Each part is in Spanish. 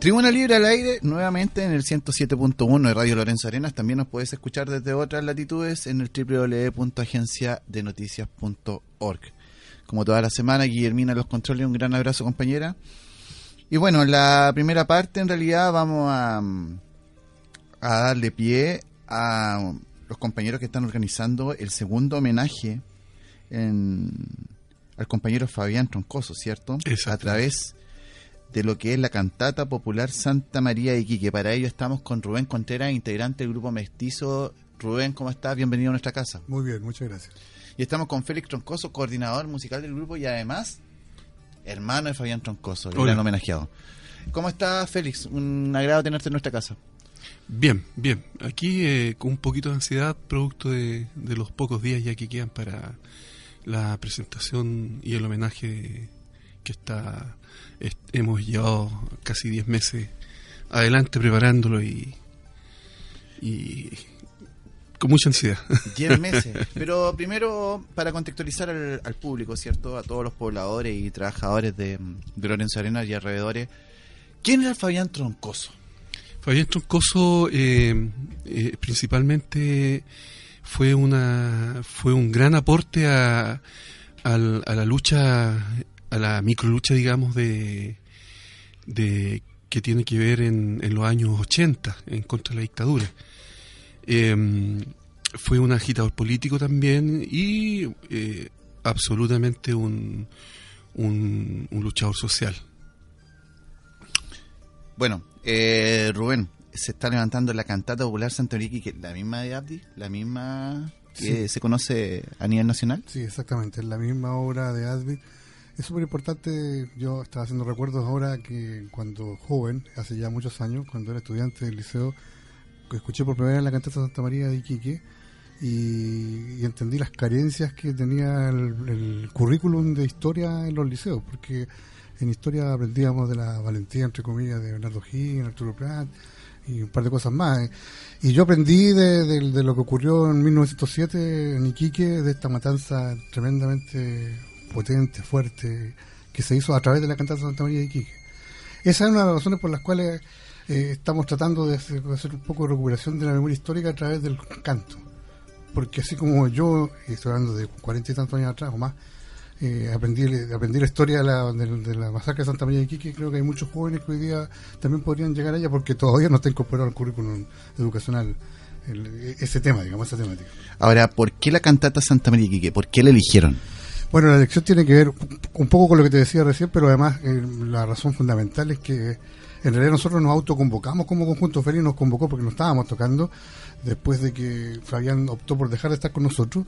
Tribuna Libre al aire, nuevamente en el 107.1 de Radio Lorenzo Arenas. También nos puedes escuchar desde otras latitudes en el www.agenciadenoticias.org. Como toda la semana, Guillermina Los Controles, un gran abrazo, compañera. Y bueno, la primera parte, en realidad, vamos a, a darle pie a los compañeros que están organizando el segundo homenaje al compañero Fabián Troncoso, ¿cierto? A través de lo que es la cantata popular Santa María de Iquique. Para ello estamos con Rubén Contreras, integrante del grupo Mestizo. Rubén, ¿cómo estás? Bienvenido a nuestra casa. Muy bien, muchas gracias. Y estamos con Félix Troncoso, coordinador musical del grupo y además hermano de Fabián Troncoso, el gran homenajeado. ¿Cómo estás, Félix? Un agrado tenerte en nuestra casa. Bien, bien. Aquí eh, con un poquito de ansiedad, producto de, los pocos días ya que quedan para la presentación y el homenaje que está hemos llevado casi 10 meses adelante preparándolo y, y con mucha ansiedad. 10 meses. Pero primero, para contextualizar al, público, ¿cierto? A todos los pobladores y trabajadores de, de Lorenzo Arenas y alrededores. ¿Quién era Fabián Troncoso? Fabián Troncoso eh, eh, principalmente fue una fue un gran aporte a, a, la lucha a la microlucha digamos de, de que tiene que ver en, en los años 80 en contra de la dictadura em, fue un agitador político también y eh, absolutamente un, un, un luchador social bueno, eh, Rubén, se está levantando la cantata popular Santa que la misma de Abdi, la misma que se conoce a nivel nacional. Sí, exactamente, la misma obra de Abdi. Es súper importante, yo estaba haciendo recuerdos ahora que cuando joven, hace ya muchos años, cuando era estudiante del liceo, escuché por primera vez la cantata Santa María de Iquique y, entendí las carencias que tenía el, currículum de historia en los liceos, porque en historia aprendíamos de la valentía, entre comillas, de Bernardo Gil, Arturo Prat y un par de cosas más. Y yo aprendí de, lo que ocurrió en 1907 en Iquique, de esta matanza tremendamente potente, fuerte, que se hizo a través de la cantata Santa María de Iquique. Esa es una de las razones por las cuales eh, estamos tratando de hacer, un poco de recuperación de la memoria histórica a través del canto. Porque así como yo, y estoy hablando de cuarenta y tantos años atrás o más, eh, aprendí, aprendí la historia de la, de, la, masacre de Santa María de Iquique. Creo que hay muchos jóvenes que hoy día también podrían llegar a ella porque todavía no está incorporado al currículum educacional ese tema, digamos, esa temática. Ahora, ¿por qué la cantata Santa María de Iquique? ¿Por qué la eligieron? Bueno, la elección tiene que ver un poco con lo que te decía recién, pero además eh, la razón fundamental es que en realidad nosotros nos autoconvocamos como conjunto. Feliz nos convocó porque nos estábamos tocando después de que Fabián optó por dejar de estar con nosotros.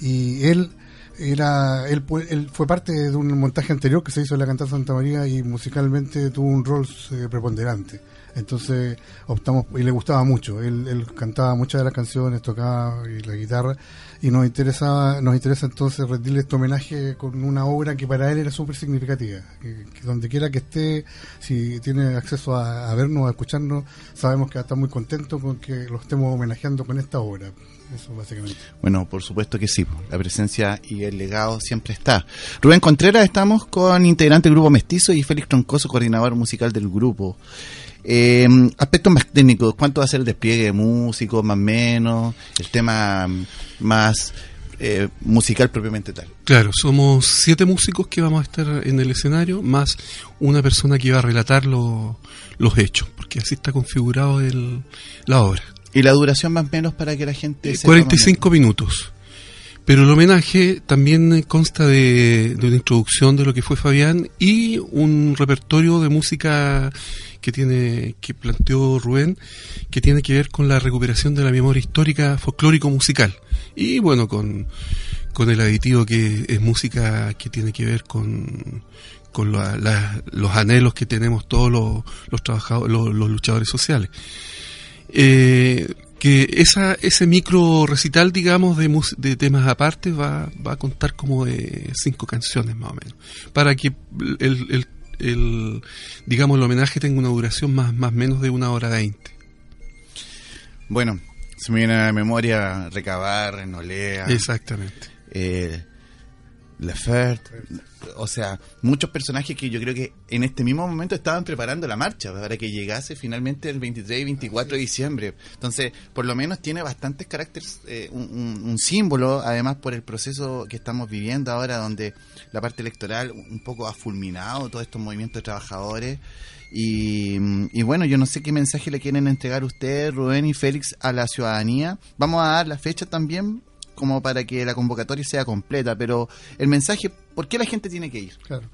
Y él era él, él, fue parte de un montaje anterior que se hizo en la Cantata Santa María y musicalmente tuvo un rol eh, preponderante. Entonces optamos, y le gustaba mucho, él, él, cantaba muchas de las canciones, tocaba y la guitarra, y nos interesaba, nos interesa entonces rendirle este homenaje con una obra que para él era súper significativa, que, donde quiera que esté, si tiene acceso a, a vernos, a escucharnos, sabemos que va a estar muy contento con que lo estemos homenajeando con esta obra. Eso básicamente. Bueno, por supuesto que sí. La presencia y el legado siempre está. Rubén Contreras, estamos con integrante del grupo Mestizo y Félix Troncoso, coordinador musical del grupo. Eh, aspectos más técnicos, ¿cuánto va a ser el despliegue de músicos, más o menos? El tema más eh, musical propiamente tal. Claro, somos siete músicos que vamos a estar en el escenario, más una persona que va a relatar los hechos, porque así está configurado el, la obra. ¿Y la duración más o menos para que la gente... 45 minutos. Pero el homenaje también consta de, una introducción de lo que fue Fabián y un repertorio de música que tiene que planteó Rubén, que tiene que ver con la recuperación de la memoria histórica folclórico-musical. Y bueno, con, con el aditivo que es música que tiene que ver con, con los anhelos que tenemos todos los, los, los luchadores sociales. Eh, que esa, ese micro recital, digamos, de, de temas aparte va, va a contar como de cinco canciones más o menos, para que el, el, digamos, el homenaje tenga una duración más más menos de una hora veinte. Bueno, se me viene a la memoria recabar, Nolea. Exactamente. Eh, Lefert, o sea, muchos personajes que yo creo que en este mismo momento estaban preparando la marcha para que llegase finalmente el 23 y 24 de diciembre. Entonces, por lo menos tiene bastantes caracteres, eh, un, símbolo, además por el proceso que estamos viviendo ahora, donde la parte electoral un poco ha fulminado todos estos movimientos de trabajadores. Y, y, bueno, yo no sé qué mensaje le quieren entregar ustedes, Rubén y Félix, a la ciudadanía. Vamos a dar la fecha también como para que la convocatoria sea completa, pero el mensaje, ¿por qué la gente tiene que ir? Claro,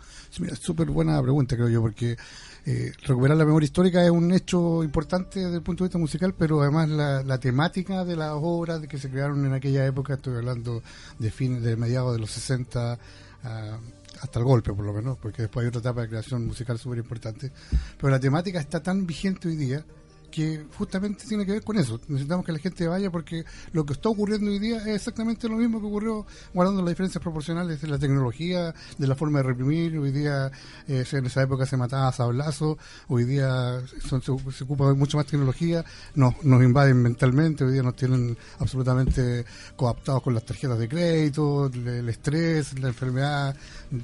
súper buena pregunta, creo yo, porque eh, recuperar la memoria histórica es un hecho importante desde el punto de vista musical, pero además la, temática de las obras que se crearon en aquella época, estoy hablando de fines, de mediados de los 60 ah, hasta el golpe por lo menos, porque después hay otra etapa de creación musical súper importante, pero la temática está tan vigente hoy día que justamente tiene que ver con eso. Necesitamos que la gente vaya porque lo que está ocurriendo hoy día es exactamente lo mismo que ocurrió guardando las diferencias proporcionales de la tecnología, de la forma de reprimir. Hoy día, eh, en esa época se mataba a sablazo, hoy día se, ocupa de mucho más tecnología, nos, nos invaden mentalmente, hoy día nos tienen absolutamente coaptados con las tarjetas de crédito, el, estrés, la enfermedad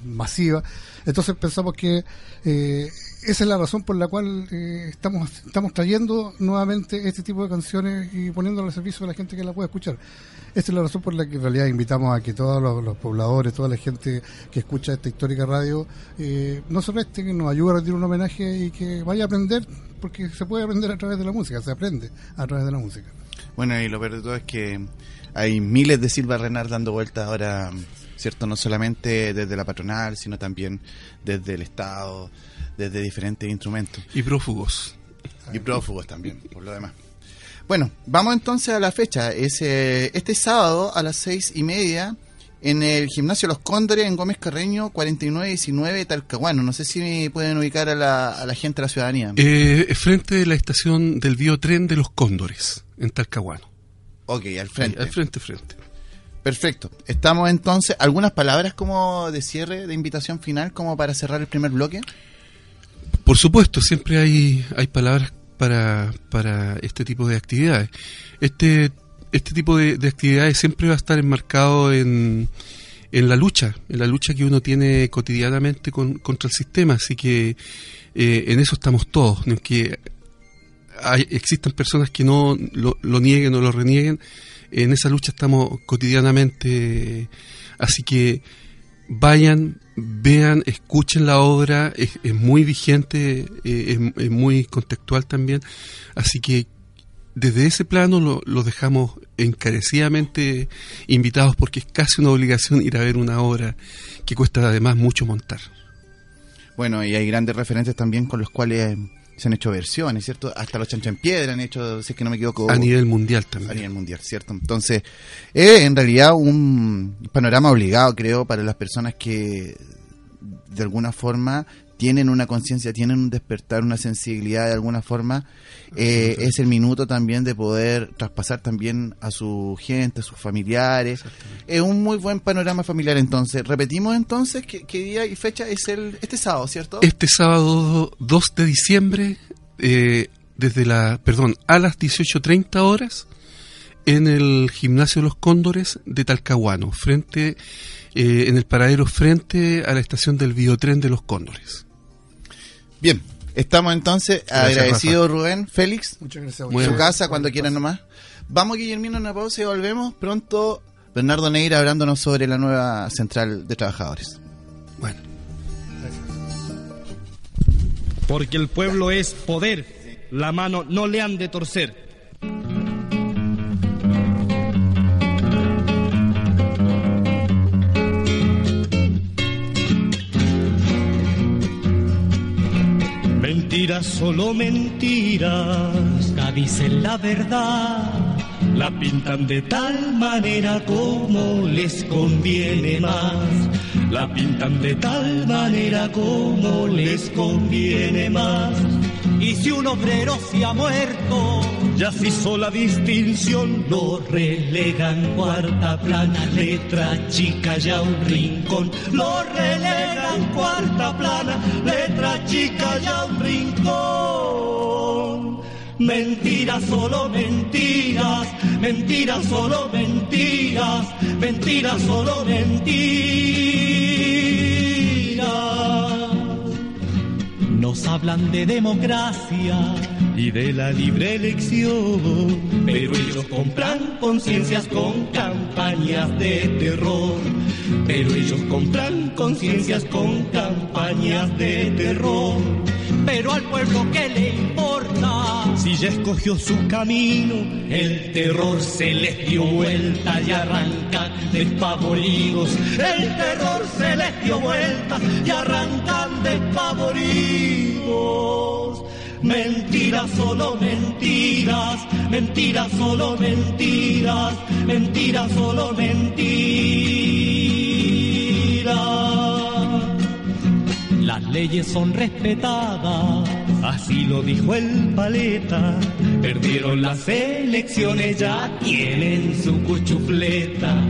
masiva. Entonces pensamos que eh, esa es la razón por la cual eh, estamos, estamos trayendo nuevamente este tipo de canciones y poniéndolo al servicio de la gente que la pueda escuchar. Esta es la razón por la que en realidad invitamos a que todos los, pobladores, toda la gente que escucha esta histórica radio, eh, no se reste, que nos ayude a rendir un homenaje y que vaya a aprender, porque se puede aprender a través de la música, se aprende a través de la música. Bueno, y lo peor de todo es que hay miles de Silva Renard dando vueltas ahora, ¿cierto? No solamente desde la patronal, sino también desde el Estado desde diferentes instrumentos. Y prófugos. Y prófugos también, por lo demás. Bueno, vamos entonces a la fecha. Es, este sábado a las seis y media en el gimnasio Los Cóndores en Gómez Carreño 4919 Talcahuano. No sé si pueden ubicar a la, a la gente, a la ciudadanía. Eh, frente de la estación del biotren de Los Cóndores en Talcahuano. Ok, al frente. al frente, frente. Perfecto. Estamos entonces. ¿Algunas palabras como de cierre, de invitación final, como para cerrar el primer bloque? Por supuesto, siempre hay, hay palabras para, para este tipo de actividades. Este, este tipo de, actividades siempre va a estar enmarcado en, en la lucha, en la lucha que uno tiene cotidianamente con, contra el sistema. Así que eh, en eso estamos todos. Aunque hay, existan personas que no lo, lo nieguen o lo renieguen, en esa lucha estamos cotidianamente. Así que vayan, vean, escuchen la obra, es, muy vigente, eh, es, muy contextual también, así que desde ese plano lo, lo, dejamos encarecidamente invitados porque es casi una obligación ir a ver una obra que cuesta además mucho montar. Bueno, y hay grandes referentes también con los cuales se han hecho versiones, ¿cierto? Hasta los chancho en piedra han hecho, si es que no me equivoco. A nivel mundial también. A nivel mundial, ¿cierto? Entonces, es en realidad un panorama obligado, creo, para las personas que de alguna forma tienen una conciencia, tienen un despertar, una sensibilidad de alguna forma, eh, es el minuto también de poder traspasar también a su gente, a sus familiares. Es un muy buen panorama familiar entonces. Repetimos entonces qué, día y fecha es el este sábado, ¿cierto? Este sábado 2 de diciembre, eh, desde la, perdón, a las 18.30 horas, en el gimnasio de los Cóndores de Talcahuano, frente eh, en el paradero frente a la estación del biotren de los Cóndores. Bien, estamos entonces agradecidos Rubén, Félix, muchas gracias. Muy su casa cuando quieran nomás. Vamos Guillermino a una pausa y volvemos pronto. Bernardo Neira hablándonos sobre la nueva central de trabajadores. Bueno. Porque el pueblo es poder, la mano no le han de torcer. Mentiras, solo mentiras, nunca dicen la verdad. La pintan de tal manera como les conviene más. La pintan de tal manera como les conviene más. Y si un obrero se ha muerto, ya se hizo la distinción, lo relegan cuarta plana, letra chica ya un rincón, lo relegan cuarta plana, letra chica ya un rincón. Mentiras, solo mentiras, mentiras, solo mentiras, mentiras, solo mentiras. Nos hablan de democracia y de la libre elección, pero ellos compran conciencias con campañas de terror. Pero ellos compran conciencias con campañas de terror. Pero al pueblo que le importa, si ya escogió su camino, el terror se les dio vuelta y arrancan despavoridos. El terror se les dio vuelta y arrancan despavoridos. Mentiras, solo mentiras, mentiras, solo mentiras, mentiras, solo mentiras. Las leyes son respetadas, así lo dijo el paleta. Perdieron las elecciones, ya tienen su cuchufleta.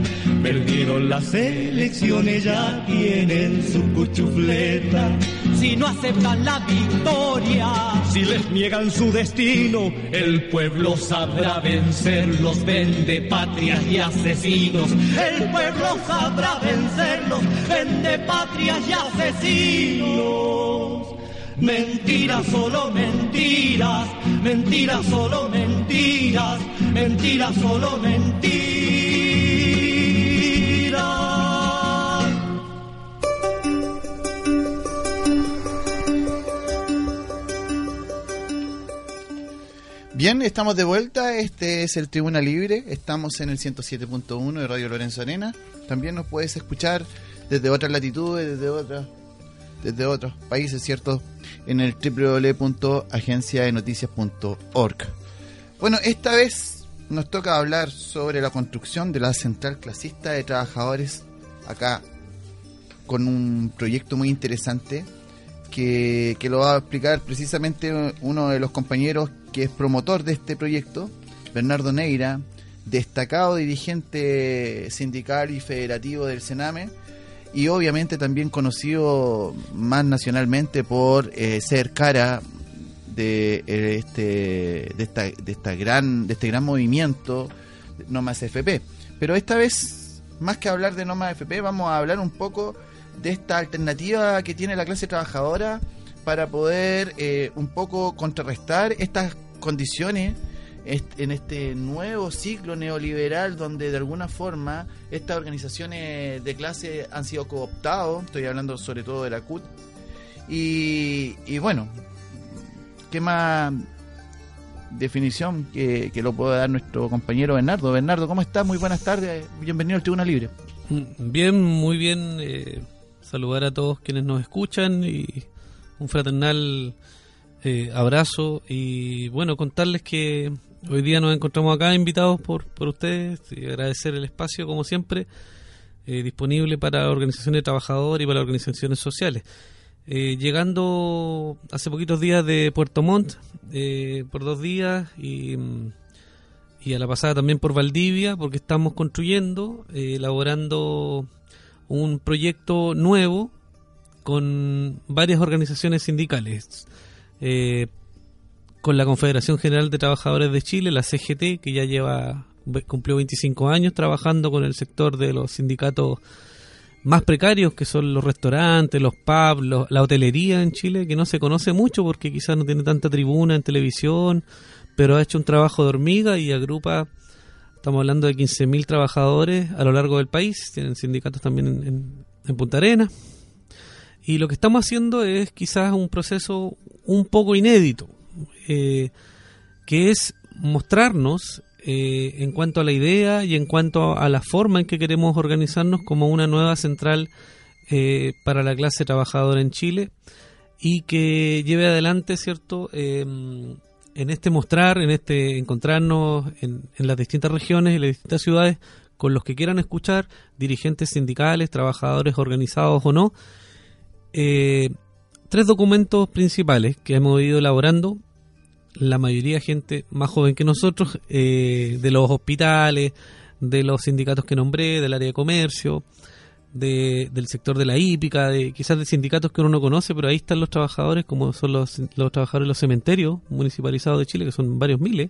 Perdieron las elecciones, ya tienen su cuchufleta. Si no aceptan la victoria, si les niegan su destino, el pueblo sabrá vencerlos, vende patrias y asesinos. El pueblo sabrá vencerlos, vende patrias y asesinos. Mentiras, solo mentiras, mentiras, solo mentiras, mentiras, solo mentiras. Bien, estamos de vuelta. Este es el Tribuna Libre. Estamos en el 107.1 de Radio Lorenzo Arena. También nos puedes escuchar desde otras latitudes, desde otras desde otros países, ¿cierto? En el www.agenciadenoticias.org. Bueno, esta vez nos toca hablar sobre la construcción de la central clasista de trabajadores acá con un proyecto muy interesante que, que lo va a explicar precisamente uno de los compañeros que es promotor de este proyecto, Bernardo Neira, destacado dirigente sindical y federativo del Sename y obviamente también conocido más nacionalmente por eh, ser cara de eh, este de esta, gran de este gran movimiento no más FP pero esta vez más que hablar de no más FP vamos a hablar un poco de esta alternativa que tiene la clase trabajadora para poder eh, un poco contrarrestar estas condiciones en este nuevo ciclo neoliberal donde de alguna forma estas organizaciones de clase han sido cooptados, estoy hablando sobre todo de la CUT, y, y bueno, ¿qué más definición que, que, lo puede dar nuestro compañero Bernardo? Bernardo, ¿cómo estás? Muy buenas tardes, bienvenido al Tribuna Libre. Bien, muy bien, eh, saludar a todos quienes nos escuchan y un fraternal eh, abrazo y bueno, contarles que Hoy día nos encontramos acá invitados por, por ustedes y agradecer el espacio, como siempre, eh, disponible para organizaciones de trabajadores y para organizaciones sociales. Eh, llegando hace poquitos días de Puerto Montt, eh, por dos días, y, y, a la pasada también por Valdivia, porque estamos construyendo, elaborando un proyecto nuevo con varias organizaciones sindicales con la Confederación General de Trabajadores de Chile, la CGT, que ya lleva cumplió 25 años trabajando con el sector de los sindicatos más precarios, que son los restaurantes, los pubs, la hotelería en Chile, que no se conoce mucho porque quizás no tiene tanta tribuna en televisión, pero ha hecho un trabajo de hormiga y agrupa, estamos hablando de 15.000 trabajadores a lo largo del país, tienen sindicatos también en, en Punta Arenas. Y lo que estamos haciendo es quizás un proceso un poco inédito, eh, que es mostrarnos eh, en cuanto a la idea y en cuanto a la forma en que queremos organizarnos como una nueva central eh, para la clase trabajadora en Chile y que lleve adelante, ¿cierto? en este mostrar, en este encontrarnos en, en las distintas regiones y las distintas ciudades con los que quieran escuchar, dirigentes sindicales, trabajadores organizados o no, tres documentos principales que hemos ido elaborando la mayoría gente más joven que nosotros, eh, de los hospitales, de los sindicatos que nombré, del área de comercio, de, del sector de la hípica, de quizás de sindicatos que uno no conoce, pero ahí están los trabajadores, como son los, los trabajadores de los cementerios municipalizados de Chile, que son varios miles.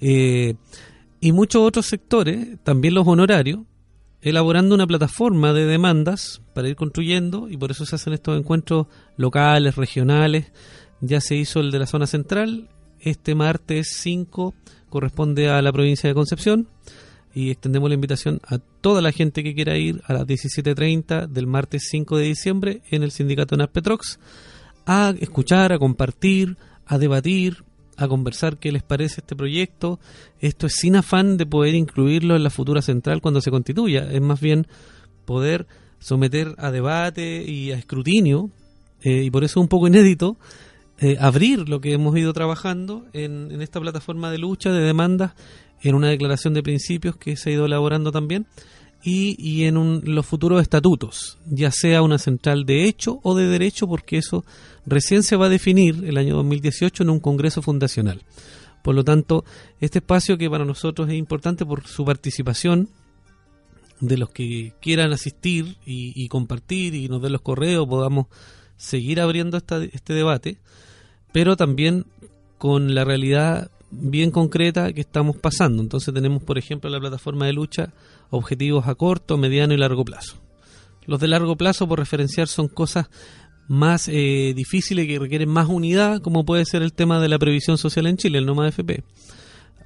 Eh, y muchos otros sectores, también los honorarios, elaborando una plataforma de demandas para ir construyendo y por eso se hacen estos encuentros locales, regionales. Ya se hizo el de la zona central, este martes 5 corresponde a la provincia de Concepción y extendemos la invitación a toda la gente que quiera ir a las 17.30 del martes 5 de diciembre en el sindicato NASPETROX a escuchar, a compartir, a debatir, a conversar qué les parece este proyecto. Esto es sin afán de poder incluirlo en la futura central cuando se constituya, es más bien poder someter a debate y a escrutinio, eh, y por eso es un poco inédito, eh, abrir lo que hemos ido trabajando en, esta plataforma de lucha, de demandas, en una declaración de principios que se ha ido elaborando también, y, y en un, los futuros estatutos, ya sea una central de hecho o de derecho, porque eso recién se va a definir el año 2018 en un Congreso Fundacional. Por lo tanto, este espacio que para nosotros es importante por su participación, de los que quieran asistir y, compartir y nos den los correos, podamos seguir abriendo esta, este debate, pero también con la realidad bien concreta que estamos pasando. Entonces tenemos, por ejemplo, la plataforma de lucha objetivos a corto, mediano y largo plazo. Los de largo plazo, por referenciar, son cosas más eh, difíciles que requieren más unidad, como puede ser el tema de la previsión social en Chile, el NOMA FP,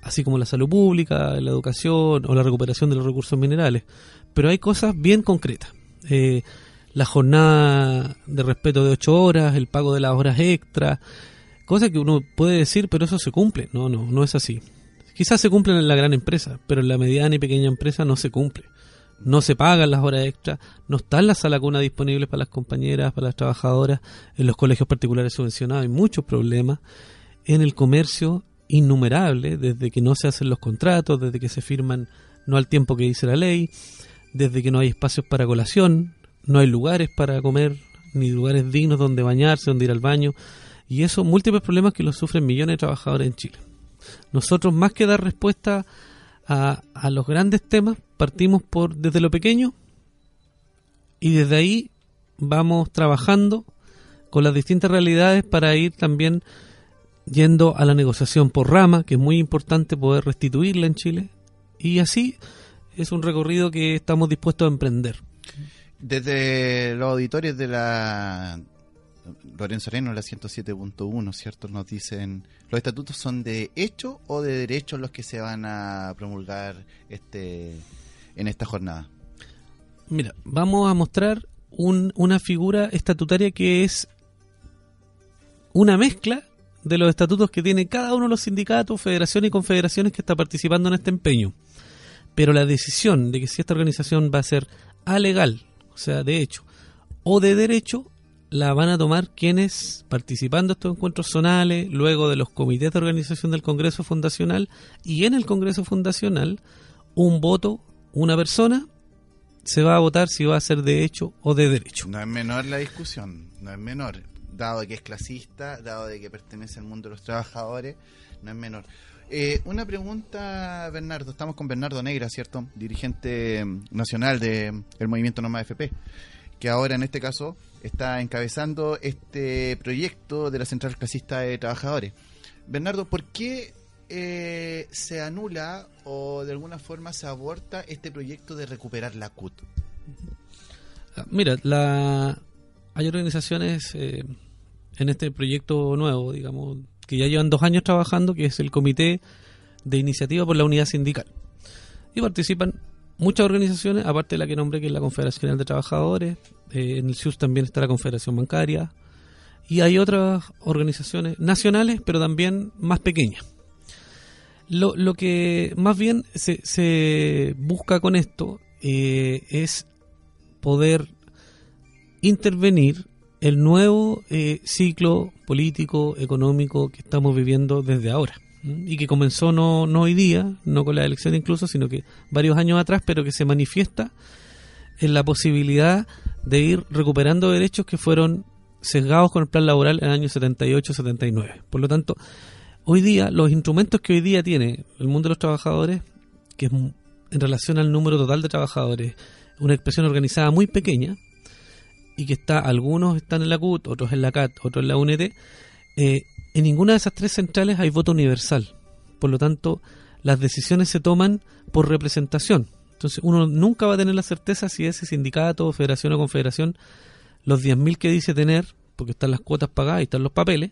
así como la salud pública, la educación o la recuperación de los recursos minerales. Pero hay cosas bien concretas. Eh, la jornada de respeto de ocho horas, el pago de las horas extra, cosas que uno puede decir, pero eso se cumple. No, no, no es así. Quizás se cumplen en la gran empresa, pero en la mediana y pequeña empresa no se cumple. No se pagan las horas extras, no están las salas cuna disponibles para las compañeras, para las trabajadoras, en los colegios particulares subvencionados hay muchos problemas, en el comercio innumerable, desde que no se hacen los contratos, desde que se firman no al tiempo que dice la ley, desde que no hay espacios para colación, no hay lugares para comer, ni lugares dignos donde bañarse, donde ir al baño, y eso múltiples problemas que los sufren millones de trabajadores en Chile. Nosotros, más que dar respuesta a, a los grandes temas, partimos por desde lo pequeño y desde ahí vamos trabajando con las distintas realidades para ir también yendo a la negociación por rama, que es muy importante poder restituirla en Chile. Y así es un recorrido que estamos dispuestos a emprender. Desde los auditores de la Lorenzo Areno, la 107.1, ¿cierto? Nos dicen, ¿los estatutos son de hecho o de derecho los que se van a promulgar este en esta jornada? Mira, vamos a mostrar un, una figura estatutaria que es una mezcla de los estatutos que tiene cada uno de los sindicatos, federaciones y confederaciones que está participando en este empeño. Pero la decisión de que si esta organización va a ser alegal, o sea, de hecho, o de derecho, la van a tomar quienes participando en estos encuentros zonales, luego de los comités de organización del Congreso Fundacional y en el Congreso Fundacional, un voto, una persona, se va a votar si va a ser de hecho o de derecho. No es menor la discusión, no es menor, dado de que es clasista, dado de que pertenece al mundo de los trabajadores, no es menor. Eh, una pregunta, Bernardo. Estamos con Bernardo Negra, ¿cierto? Dirigente nacional del el movimiento Noma FP, que ahora en este caso está encabezando este proyecto de la Central Clasista de Trabajadores. Bernardo, ¿por qué eh, se anula o de alguna forma se aborta este proyecto de recuperar la CUT? Mira, la, hay organizaciones eh, en este proyecto nuevo, digamos, que ya llevan dos años trabajando, que es el Comité de Iniciativa por la Unidad Sindical. Y participan muchas organizaciones, aparte de la que nombré, que es la Confederación de Trabajadores, eh, en el SIUS también está la Confederación Bancaria, y hay otras organizaciones nacionales, pero también más pequeñas. Lo, lo que más bien se, se busca con esto eh, es poder intervenir el nuevo eh, ciclo político, económico que estamos viviendo desde ahora y que comenzó no, no hoy día, no con la elección incluso, sino que varios años atrás, pero que se manifiesta en la posibilidad de ir recuperando derechos que fueron sesgados con el plan laboral en el año 78-79. Por lo tanto, hoy día, los instrumentos que hoy día tiene el mundo de los trabajadores, que es en relación al número total de trabajadores, una expresión organizada muy pequeña, y que está, algunos están en la CUT, otros en la CAT, otros en la UNT, eh, en ninguna de esas tres centrales hay voto universal. Por lo tanto, las decisiones se toman por representación. Entonces uno nunca va a tener la certeza si ese sindicato, federación o confederación, los 10.000 que dice tener, porque están las cuotas pagadas y están los papeles,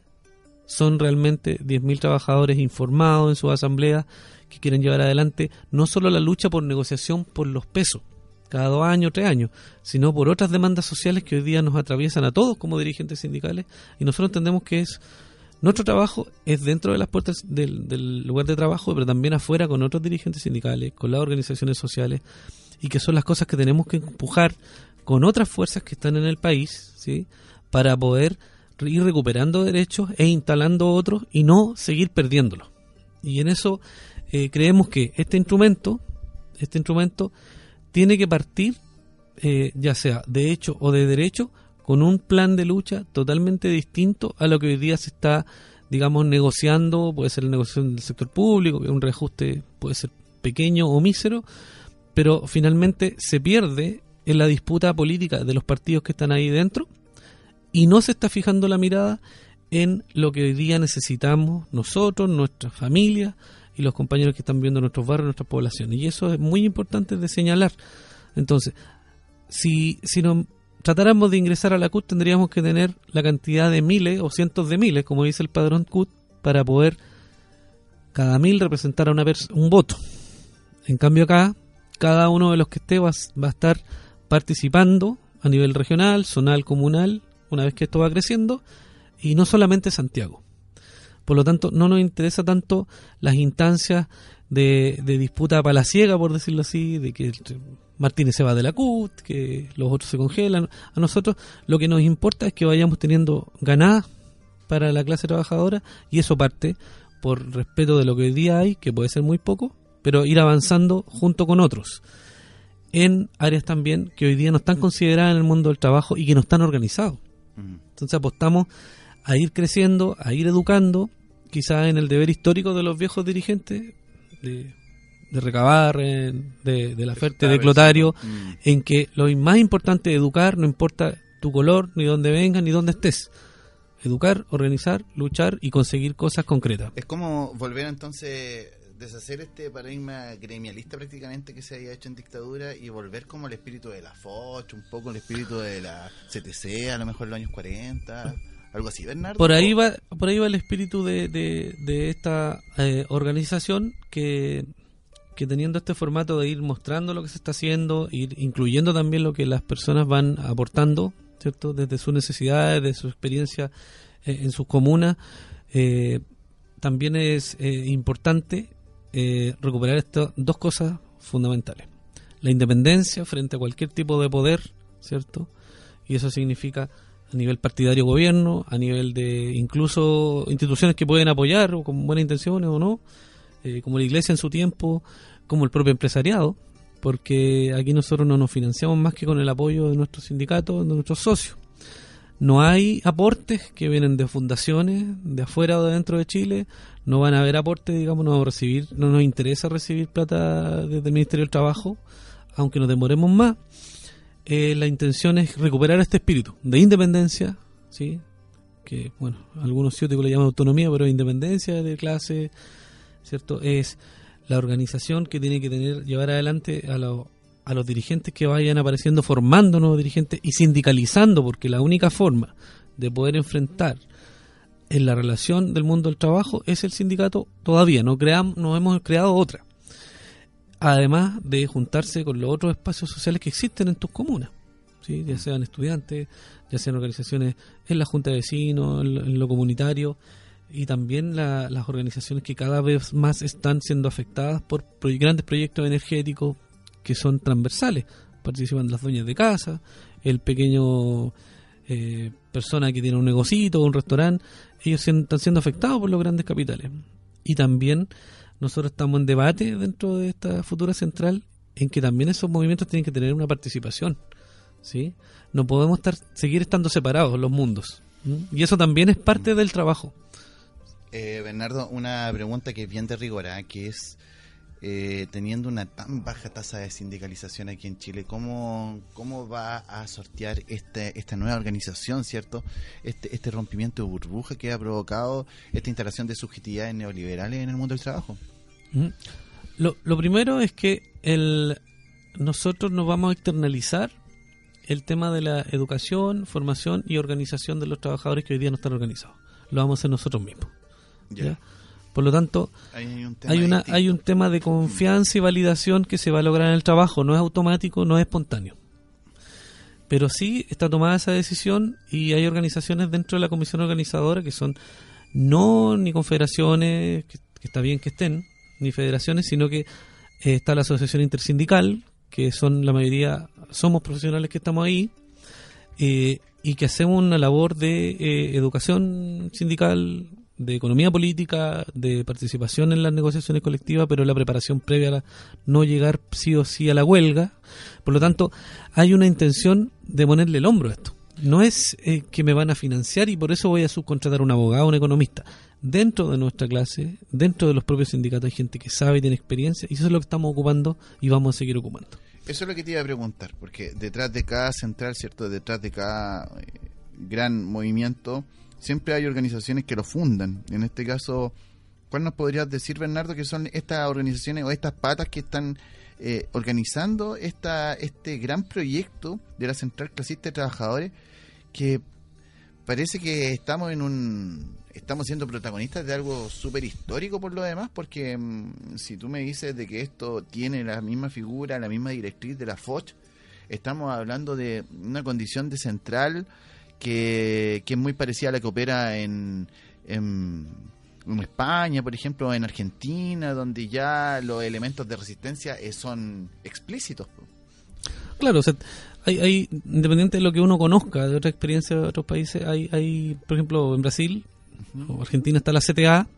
son realmente 10.000 trabajadores informados en su asamblea que quieren llevar adelante no solo la lucha por negociación por los pesos, cada dos años, tres años, sino por otras demandas sociales que hoy día nos atraviesan a todos como dirigentes sindicales y nosotros entendemos que es nuestro trabajo es dentro de las puertas del, lugar de trabajo, pero también afuera con otros dirigentes sindicales, con las organizaciones sociales y que son las cosas que tenemos que empujar con otras fuerzas que están en el país, ¿sí? Para poder ir recuperando derechos e instalando otros y no seguir perdiéndolos. Y en eso eh, creemos que este instrumento, este instrumento tiene que partir, eh, ya sea de hecho o de derecho, con un plan de lucha totalmente distinto a lo que hoy día se está, digamos, negociando, puede ser la negociación del sector público, que un reajuste puede ser pequeño o mísero, pero finalmente se pierde en la disputa política de los partidos que están ahí dentro y no se está fijando la mirada en lo que hoy día necesitamos nosotros, nuestras familias y los compañeros que están viendo nuestros barrios, nuestras poblaciones. Y eso es muy importante de señalar. Entonces, si, si nos tratáramos de ingresar a la CUT, tendríamos que tener la cantidad de miles o cientos de miles, como dice el padrón CUT, para poder cada mil representar a una un voto. En cambio acá, cada uno de los que esté va, va a estar participando a nivel regional, zonal, comunal una vez que esto va creciendo, y no solamente Santiago. Por lo tanto, no nos interesa tanto las instancias de, disputa palaciega, por decirlo así, de que Martínez se va de la CUT, que los otros se congelan. A nosotros lo que nos importa es que vayamos teniendo ganadas para la clase trabajadora y eso parte por respeto de lo que hoy día hay, que puede ser muy poco, pero ir avanzando junto con otros en áreas también que hoy día no están consideradas en el mundo del trabajo y que no están organizados. Entonces apostamos a ir creciendo, a ir educando, quizás en el deber histórico de los viejos dirigentes, de, recabar, de, la oferta de Clotario, mm. en que lo más importante es educar, no importa tu color, ni dónde vengas, ni dónde estés. Educar, organizar, luchar y conseguir cosas concretas. Es como volver entonces deshacer este paradigma gremialista prácticamente que se había hecho en dictadura y volver como el espíritu de la FOCH, un poco el espíritu de la CTC, a lo mejor en los años 40, algo así, Bernardo. Por ahí va, por ahí va el espíritu de, de, esta eh, organización que, que teniendo este formato de ir mostrando lo que se está haciendo, ir incluyendo también lo que las personas van aportando, ¿cierto? Desde sus necesidades, de su experiencia eh, en sus comunas, eh, también es importante eh, recuperar estas dos cosas fundamentales. La independencia frente a cualquier tipo de poder, ¿cierto? Y eso significa a nivel partidario gobierno, a nivel de incluso instituciones que pueden apoyar o con buenas intenciones o no, eh, como la iglesia en su tiempo, como el propio empresariado, porque aquí nosotros no nos financiamos más que con el apoyo de nuestros sindicatos, de nuestros socios. No hay aportes que vienen de fundaciones de afuera o de dentro de Chile. No van a haber aportes, digamos, no, recibir, no nos interesa recibir plata desde el Ministerio del Trabajo, aunque nos demoremos más. Eh, la intención es recuperar este espíritu de independencia, ¿sí? que, bueno, algunos ciúticos le llaman autonomía, pero independencia de clase, ¿cierto? Es la organización que tiene que tener llevar adelante a, los a los dirigentes que vayan apareciendo formando nuevos dirigentes y sindicalizando, porque la única forma de poder enfrentar en la relación del mundo del trabajo es el sindicato todavía, no, creamos, no hemos creado otra. Además de juntarse con los otros espacios sociales que existen en tus comunas, ¿sí? ya sean estudiantes, ya sean organizaciones en la Junta de Vecinos, en, lo comunitario, y también las organizaciones que cada vez más están siendo afectadas por grandes proyectos energéticos, que son transversales. Participan las dueñas de casa, el pequeño eh, persona que tiene un negocito, un restaurante, ellos están siendo afectados por los grandes capitales. Y también nosotros estamos en debate dentro de esta futura central en que también esos movimientos tienen que tener una participación. ¿sí? No podemos estar seguir estando separados los mundos. Y eso también es parte del trabajo. Eh, Bernardo, una pregunta que es bien de rigor, ¿ah? que es eh, teniendo una tan baja tasa de sindicalización aquí en Chile, ¿cómo, cómo va a sortear este, esta nueva organización, ¿cierto? Este, este rompimiento de burbuja que ha provocado esta instalación de subjetividades neoliberales en el mundo del trabajo. Ujú. Lo, lo primero es que el, nosotros nos vamos a externalizar el tema de la educación, formación y organización de los trabajadores que hoy día no están organizados. Lo vamos a hacer nosotros mismos. Por lo tanto, hay un tema hay, una, hay un tema de confianza y validación que se va a lograr en el trabajo. No es automático, no es espontáneo. Pero sí está tomada esa decisión y hay organizaciones dentro de la comisión organizadora que son no ni confederaciones, que, que está bien que estén, ni federaciones, sino que eh, está la asociación intersindical, que son la mayoría, somos profesionales que estamos ahí, eh, y que hacemos una labor de eh, educación sindical, de economía política, de participación en las negociaciones colectivas, pero la preparación previa a la- no llegar sí o sí a la huelga. Por lo tanto, hay una intención de ponerle el hombro a esto. No es eh, que me van a financiar y por eso voy a subcontratar a un abogado o un economista. Dentro de nuestra clase, dentro de los propios sindicatos hay gente que sabe y tiene experiencia y eso es lo que estamos ocupando y vamos a seguir ocupando. Eso es lo que te iba a preguntar, porque detrás de cada central, ¿cierto? Detrás de cada eh, gran movimiento, siempre hay organizaciones que lo fundan. En este caso, ¿cuál nos podrías decir, Bernardo, que son estas organizaciones o estas patas que están eh, organizando esta, este gran proyecto de la Central Clasista de Trabajadores que parece que estamos en un estamos siendo protagonistas de algo súper histórico por lo demás porque mm, si tú me dices de que esto tiene la misma figura la misma directriz de la FOCH estamos hablando de una condición de central que, que es muy parecida a la que opera en, en, en España, por ejemplo, en Argentina, donde ya los elementos de resistencia eh, son explícitos. Claro, o sea, hay, hay, independiente de lo que uno conozca de otra experiencia de otros países, hay, hay por ejemplo, en Brasil o Argentina está la CTA,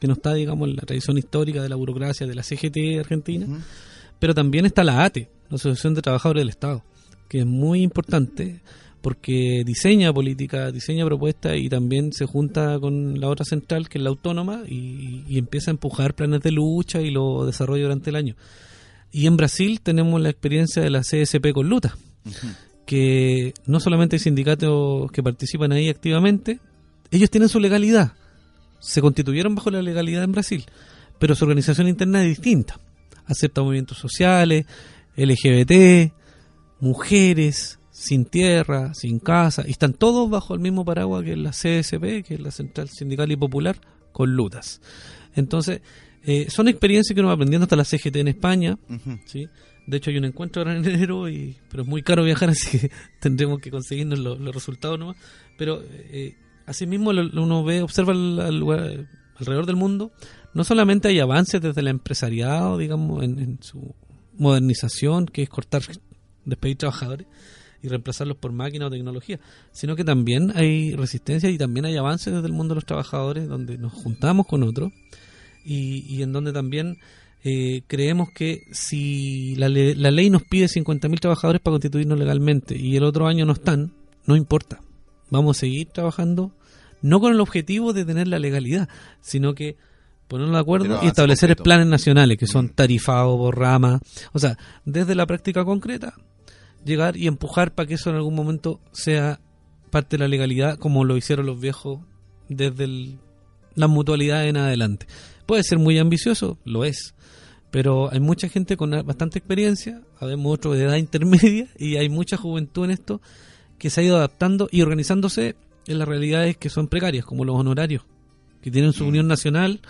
que no está, digamos, en la tradición histórica de la burocracia de la CGT argentina, pero también está la ATE, la Asociación de Trabajadores del Estado, que es muy importante porque diseña política, diseña propuestas y también se junta con la otra central, que es la autónoma, y, y empieza a empujar planes de lucha y lo desarrolla durante el año. Y en Brasil tenemos la experiencia de la CSP con Luta, que no solamente hay sindicatos que participan ahí activamente, ellos tienen su legalidad, se constituyeron bajo la legalidad en Brasil, pero su organización interna es distinta. Acepta movimientos sociales, LGBT, mujeres, sin tierra, sin casa, y están todos bajo el mismo paraguas que la CSP, que es la Central Sindical y Popular, con lutas. Entonces, eh, son experiencias que uno va aprendiendo hasta la CGT en España. ¿sí? De hecho hay un encuentro ahora en enero, y, pero es muy caro viajar, así que tendremos que conseguirnos los, los resultados nomás. Pero eh, asimismo lo- lo uno ve, observa al lugar- alrededor del mundo, no solamente hay avances desde el empresariado, digamos, en, en su modernización, que es cortar, despedir trabajadores y reemplazarlos por máquina o tecnología, sino que también hay resistencia y también hay avances desde el mundo de los trabajadores, donde nos juntamos con otros y, y en donde también eh, creemos que si la, le- la ley nos pide 50.000 trabajadores para constituirnos legalmente y el otro año no están, no importa. Vamos a seguir trabajando, no con el objetivo de tener la legalidad, sino que ponernos de acuerdo y establecer planes nacionales que son Mm. tarifados por rama. O sea, desde la práctica concreta, llegar y empujar para que eso en algún momento sea parte de la legalidad, como lo hicieron los viejos desde el- las mutualidades en adelante. Puede ser muy ambicioso, lo es, pero hay mucha gente con bastante experiencia, habemos otros de edad intermedia y hay mucha juventud en esto que se ha ido adaptando y organizándose en las realidades que son precarias, como los honorarios, que tienen su Mm. unión nacional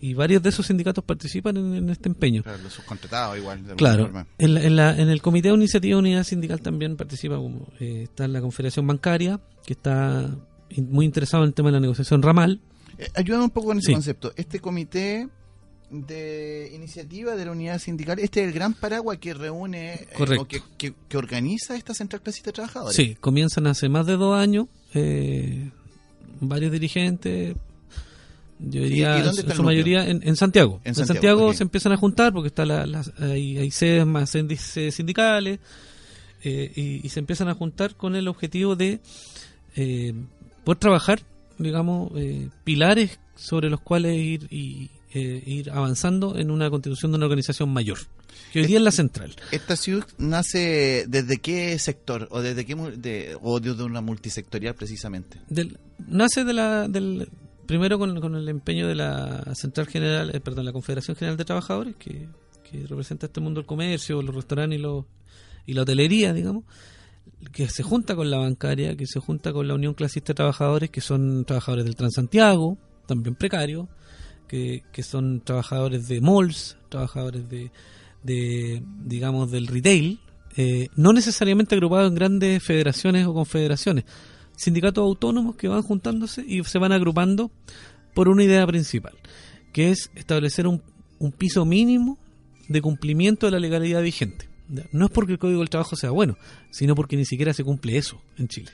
y varios de esos sindicatos participan en, en este empeño. Claro, los subcontratados igual. de Claro, en, la- en, la- en el Comité de Iniciativa de Unidad Sindical también participa, como, eh, está la Confederación Bancaria, que está in- muy interesado en el tema de la negociación ramal. Eh, ayúdame un poco con ese Sí. concepto. Este comité de iniciativa de la unidad sindical, este es el gran paraguas que reúne eh, Correcto. o que, que- que organiza esta central clasista de trabajadores. Sí, comienzan hace más de dos años, eh, varios dirigentes, yo diría, ¿Y- dónde en su mayoría en, en Santiago. En En, Santiago, se empiezan a juntar porque está la, las- hay, hay sedes más índices sindicales eh, y, y se empiezan a juntar con el objetivo de eh, poder trabajar, digamos, eh, pilares sobre los cuales ir y eh, ir avanzando en una constitución de una organización mayor, que hoy día es la central. ¿Esta ciudad nace desde qué sector o desde qué de, o desde una multisectorial precisamente? Del- nace de la, del, primero con, el empeño de la Central General, eh, perdón, la Confederación General de Trabajadores, que, que representa este mundo del comercio, los restaurantes y, los, y la hotelería, digamos, que se junta con la bancaria, que se junta con la Unión Clasista de Trabajadores, que son trabajadores del Transantiago, también precarios, que, que son trabajadores de malls, trabajadores de, de digamos, del retail, eh, no necesariamente agrupados en grandes federaciones o confederaciones, sindicatos autónomos que van juntándose y se van agrupando por una idea principal, que es establecer un, un piso mínimo de cumplimiento de la legalidad vigente. No es porque el Código del Trabajo sea bueno, sino porque ni siquiera se cumple eso en Chile.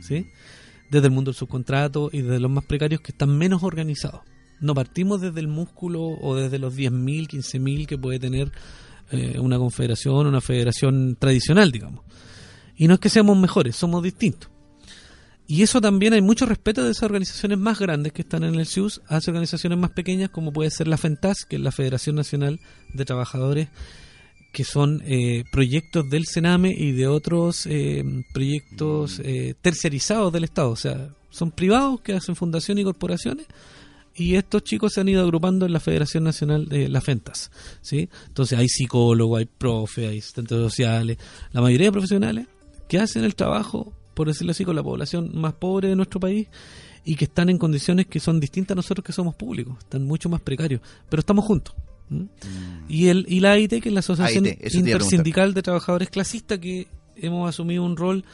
¿sí? Desde el mundo del subcontrato y desde los más precarios que están menos organizados. No partimos desde el músculo o desde los 10.000, 15.000 que puede tener eh, una confederación, una federación tradicional, digamos. Y no es que seamos mejores, somos distintos. Y eso también hay mucho respeto de esas organizaciones más grandes que están en el CIUS a esas organizaciones más pequeñas como puede ser la FENTAS, que es la Federación Nacional de Trabajadores, que son eh, proyectos del Sename y de otros eh, proyectos eh, tercerizados del Estado. O sea, son privados que hacen fundaciones y corporaciones y estos chicos se han ido agrupando en la Federación Nacional de la FENTAS. ¿sí? Entonces hay psicólogos, hay profe, hay asistentes sociales, la mayoría de profesionales que hacen el trabajo por decirlo así, con la población más pobre de nuestro país y que están en condiciones que son distintas a nosotros que somos públicos, están mucho más precarios, pero estamos juntos. Mm. Y el y la AIT, que es la Asociación Intersindical de Trabajadores Clasistas, que hemos asumido un rol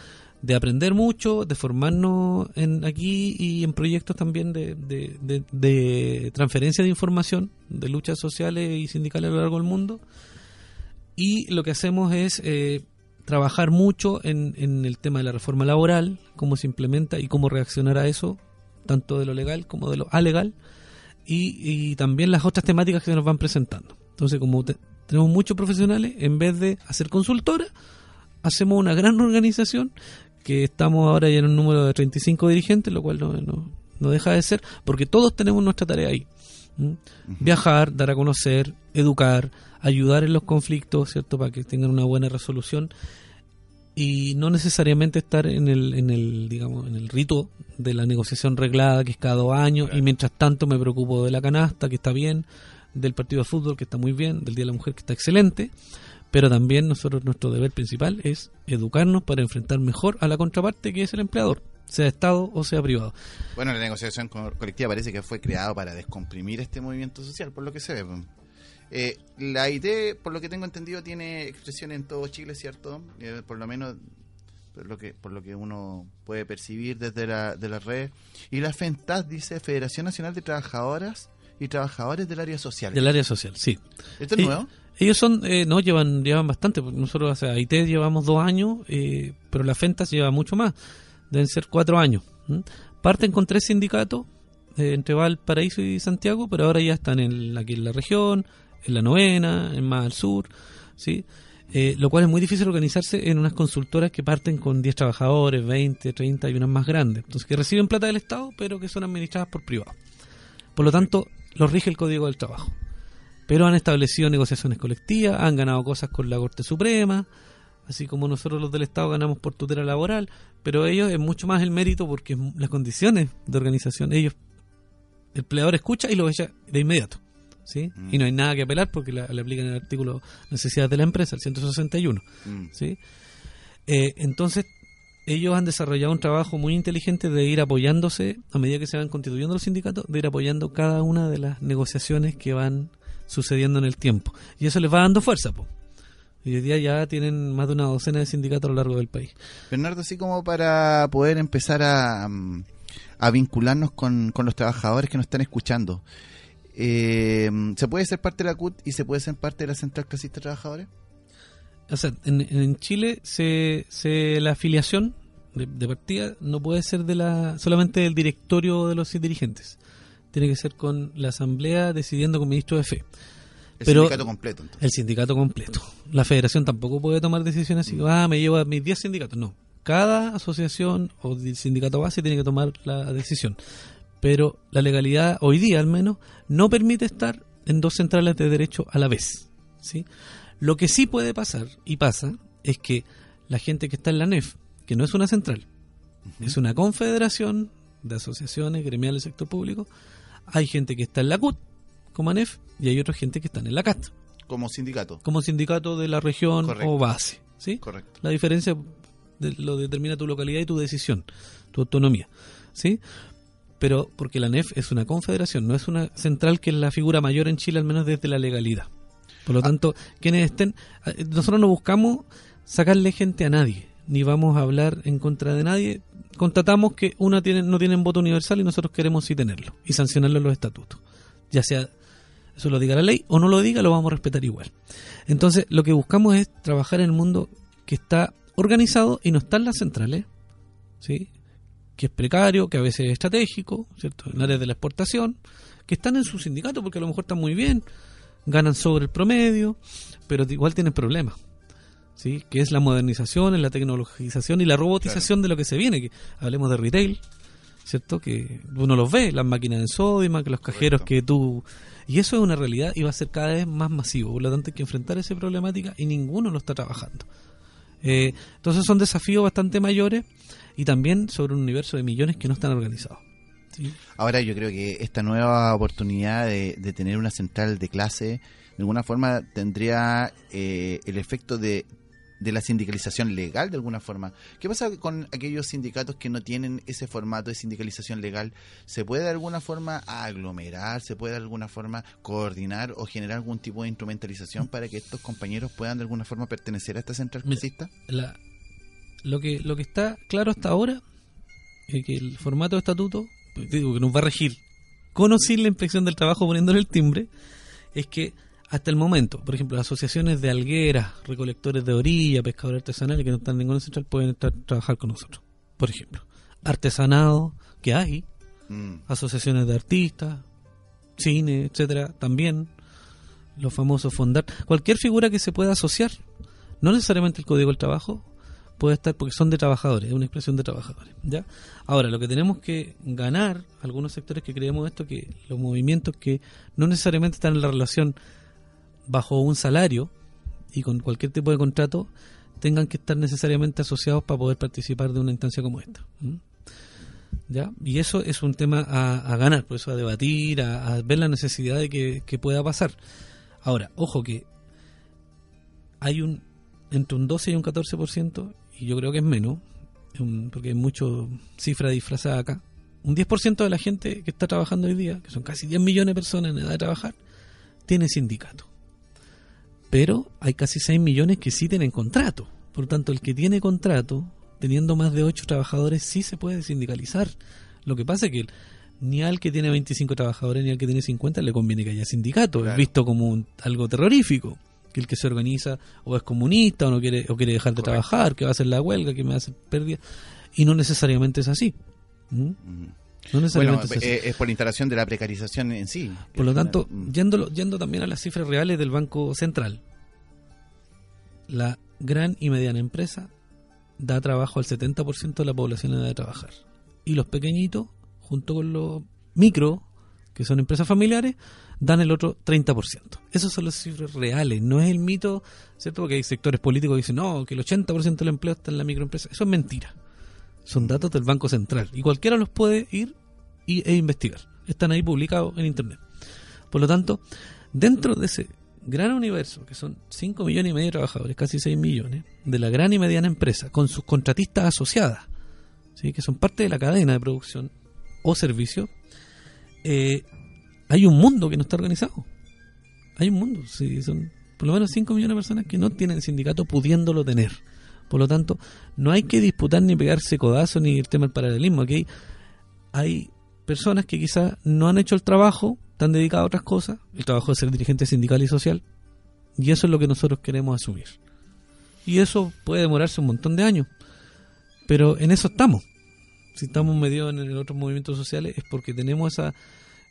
de aprender mucho, de formarnos en aquí y en proyectos también de, de, de transferencia de información, de luchas sociales y sindicales a lo largo del mundo. Y lo que hacemos es eh, trabajar mucho en, en, el tema de la reforma laboral, cómo se implementa y cómo reaccionar a eso, tanto de lo legal como de lo alegal, y, y también las otras temáticas que nos van presentando. Entonces, como tenemos muchos profesionales, en vez de hacer consultora, hacemos una gran organización que estamos ahora ya en un número de 35 dirigentes, lo cual no, no, no deja de ser, porque todos tenemos nuestra tarea ahí. Viajar, dar a conocer, educar, ayudar en los conflictos, ¿cierto? Para que tengan una buena resolución y no necesariamente estar en el, en el, digamos, en el rito de la negociación reglada que es cada dos años y mientras tanto me preocupo de la canasta que está bien, del partido de fútbol que está muy bien, del Día de la Mujer que está excelente, pero también nosotros nuestro deber principal es educarnos para enfrentar mejor a la contraparte que es el empleador sea Estado o sea privado. Bueno, la negociación colectiva parece que fue creado para descomprimir este movimiento social, por lo que se ve. Eh, la IT, por lo que tengo entendido, tiene expresión en todo Chile, ¿cierto? Eh, por lo menos por lo que por lo que uno puede percibir desde la, de la red. Y la FENTAS dice Federación Nacional de Trabajadoras y Trabajadores del Área Social. Del área social, sí. ¿Esto es nuevo? Ellos son, eh, no, llevan llevan bastante. Nosotros, o sea, IT llevamos dos años, eh, pero la FENTAS lleva mucho más deben ser cuatro años. Parten con tres sindicatos eh, entre Valparaíso y Santiago, pero ahora ya están en, aquí en la región, en la novena, en más al sur, ¿sí? Eh, lo cual es muy difícil organizarse en unas consultoras que parten con 10 trabajadores, 20, 30 y unas más grandes. Entonces, que reciben plata del Estado, pero que son administradas por privados. Por lo tanto, los rige el Código del Trabajo. Pero han establecido negociaciones colectivas, han ganado cosas con la Corte Suprema, así como nosotros los del Estado ganamos por tutela laboral, pero ellos es mucho más el mérito porque las condiciones de organización, ellos, el empleador escucha y lo echa de inmediato. ¿Sí? Mm. Y no hay nada que apelar porque le aplican el artículo necesidades de la empresa, el 161. Mm. ¿sí? Eh, entonces, ellos han desarrollado un trabajo muy inteligente de ir apoyándose, a medida que se van constituyendo los sindicatos, de ir apoyando cada una de las negociaciones que van sucediendo en el tiempo. Y eso les va dando fuerza, pues. Y hoy día ya tienen más de una docena de sindicatos a lo largo del país. Bernardo, así como para poder empezar a, mm, a vincularnos con, los trabajadores que nos están escuchando, eh, ¿se puede ser parte de la CUT y se puede ser parte de la Central Clasista de Trabajadores? O sea, en, Chile se, se, la afiliación de, partida no puede ser de la solamente del directorio de los dirigentes. Tiene que ser con la asamblea decidiendo con ministro de fe. El sindicato completo. El sindicato completo. La federación tampoco puede tomar decisiones así, mm. ah, me llevo a mis 10 sindicatos. No. Cada asociación o sindicato base tiene que tomar la decisión. Pero la legalidad, hoy día al menos, no permite estar en dos centrales de derecho a la vez. ¿sí? Lo que sí puede pasar, y pasa, es que la gente que está en la NEF, que no es una central, es una confederación de asociaciones gremiales del sector público. Hay gente que está en la CUT, como ANEF, y hay otra gente que está en la CAT, Como sindicato. como sindicato de la región Correcto. o base. ¿sí? Correcto. La diferencia de- lo determina tu localidad y tu decisión, tu autonomía. ¿sí? Pero porque la NEF es una confederación, no es una central que es la figura mayor en Chile, al menos desde la legalidad. Por lo tanto, quienes estén. eh, Nosotros no buscamos sacarle gente a nadie, ni vamos a hablar en contra de nadie. Constatamos que una tiene, no tienen voto universal y nosotros queremos sí tenerlo y sancionarlo en los estatutos. Ya sea eso lo diga la ley o no lo diga, lo vamos a respetar igual. Entonces, lo que buscamos es trabajar en el mundo que está organizado y no está en las centrales, ¿sí? Que es precario, que a veces es estratégico, ¿cierto? en áreas de la exportación, que están en su sindicato porque a lo mejor están muy bien, ganan sobre el promedio, pero igual tienen problemas. ¿sí? que es la modernización, la tecnologización y la robotización de lo que se viene, que hablemos de retail, ¿cierto? Que uno los ve, las máquinas de Sodima, que los cajeros Correcto. que tú... Y eso es una realidad y va a ser cada vez más masivo, por lo tanto hay que enfrentar esa problemática y ninguno lo está trabajando. Eh, entonces son desafíos bastante mayores y también sobre un universo de millones que no están organizados. ¿sí? Ahora yo creo que esta nueva oportunidad de, de tener una central de clase, de alguna forma tendría eh, el efecto de, de la sindicalización legal, de alguna forma. ¿Qué pasa con aquellos sindicatos que no tienen ese formato de sindicalización legal? ¿Se puede de alguna forma aglomerar, se puede de alguna forma coordinar o generar algún tipo de instrumentalización para que estos compañeros puedan de alguna forma pertenecer a esta central clasista? La- lo, que, lo que está claro hasta ahora es que el formato de estatuto, pues, digo que nos va a regir con o sin la inspección del trabajo poniéndole el timbre, es que hasta el momento, por ejemplo, asociaciones de algueras, recolectores de orilla, pescadores artesanales que no están en ninguna central pueden estar, trabajar con nosotros. Por ejemplo, artesanado que hay, Mm, asociaciones de artistas, cine, etcétera, también los famosos fondar, cualquier figura que se pueda asociar, no necesariamente el Código del Trabajo puede estar porque son de trabajadores, es una expresión de trabajadores, ¿ya? Ahora, lo que tenemos que ganar algunos sectores que creemos esto que los movimientos que no necesariamente están en la relación bajo un salario y con cualquier tipo de contrato tengan que estar necesariamente asociados para poder participar de una instancia como esta. ¿Ya? Y eso es un tema a, a ganar, por eso a debatir, a, a ver la necesidad de que, que pueda pasar. Ahora, ojo que hay un entre un 12 y un 14%, y yo creo que es menos, porque hay mucha cifra disfrazada acá. Un 10% de la gente que está trabajando hoy día, que son casi 10 millones de personas en edad de trabajar, tiene sindicato. Pero hay casi 6 millones que sí tienen contrato. Por lo tanto, el que tiene contrato, teniendo más de 8 trabajadores, sí se puede sindicalizar. Lo que pasa es que ni al que tiene 25 trabajadores ni al que tiene 50 le conviene que haya sindicato. Claro. Es visto como un- algo terrorífico. El que se organiza o es comunista o no quiere, o quiere dejar de Correcto. trabajar, que va a hacer la huelga, que me va a hacer pérdida. Y no necesariamente es así. ¿Mm? mm. No Bueno, necesariamente es así. eh, es por la instalación de la precarización en sí. Por lo tanto, Mm. yendo, yendo también a las cifras reales del Banco Central, la gran y mediana empresa da trabajo al 70% de la población en edad de trabajar. Y los pequeñitos, junto con los micro, que son empresas familiares, dan el otro 30%. Esas son las cifras reales, no es el mito, ¿cierto? Porque hay sectores políticos que dicen, no, que el 80% del empleo está en la microempresa. Eso es mentira. Son datos del Banco Central y cualquiera los puede ir y, e investigar. Están ahí publicados en Internet. Por lo tanto, dentro de ese gran universo, que son 5 millones y medio de trabajadores, casi 6 millones, de la gran y mediana empresa, con sus contratistas asociadas, ¿sí? que son parte de la cadena de producción o servicio, eh, hay un mundo que no está organizado. Hay un mundo, sí, son por lo menos 5 millones de personas que no tienen sindicato pudiéndolo tener. Por lo tanto, no hay que disputar ni pegarse codazo ni el tema del paralelismo. Aquí hay, personas que quizás no han hecho el trabajo, están dedicadas a otras cosas, el trabajo de ser dirigente sindical y social, y eso es lo que nosotros queremos asumir. Y eso puede demorarse un montón de años, pero en eso estamos. Si estamos metidos en otros movimientos sociales es porque tenemos esa,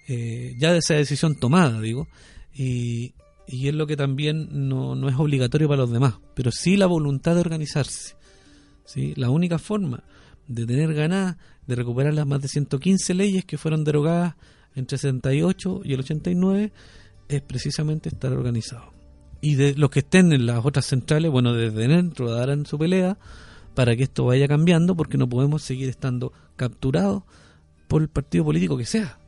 eh, ya esa decisión tomada, digo, y, y es lo que también no, no es obligatorio para los demás, pero sí la voluntad de organizarse. ¿sí? La única forma de tener ganas de recuperar las más de 115 leyes que fueron derogadas entre el 68 y el 89 es precisamente estar organizado. Y de los que estén en las otras centrales, bueno, desde dentro darán su pelea para que esto vaya cambiando porque no podemos seguir estando capturados por el partido político que sea.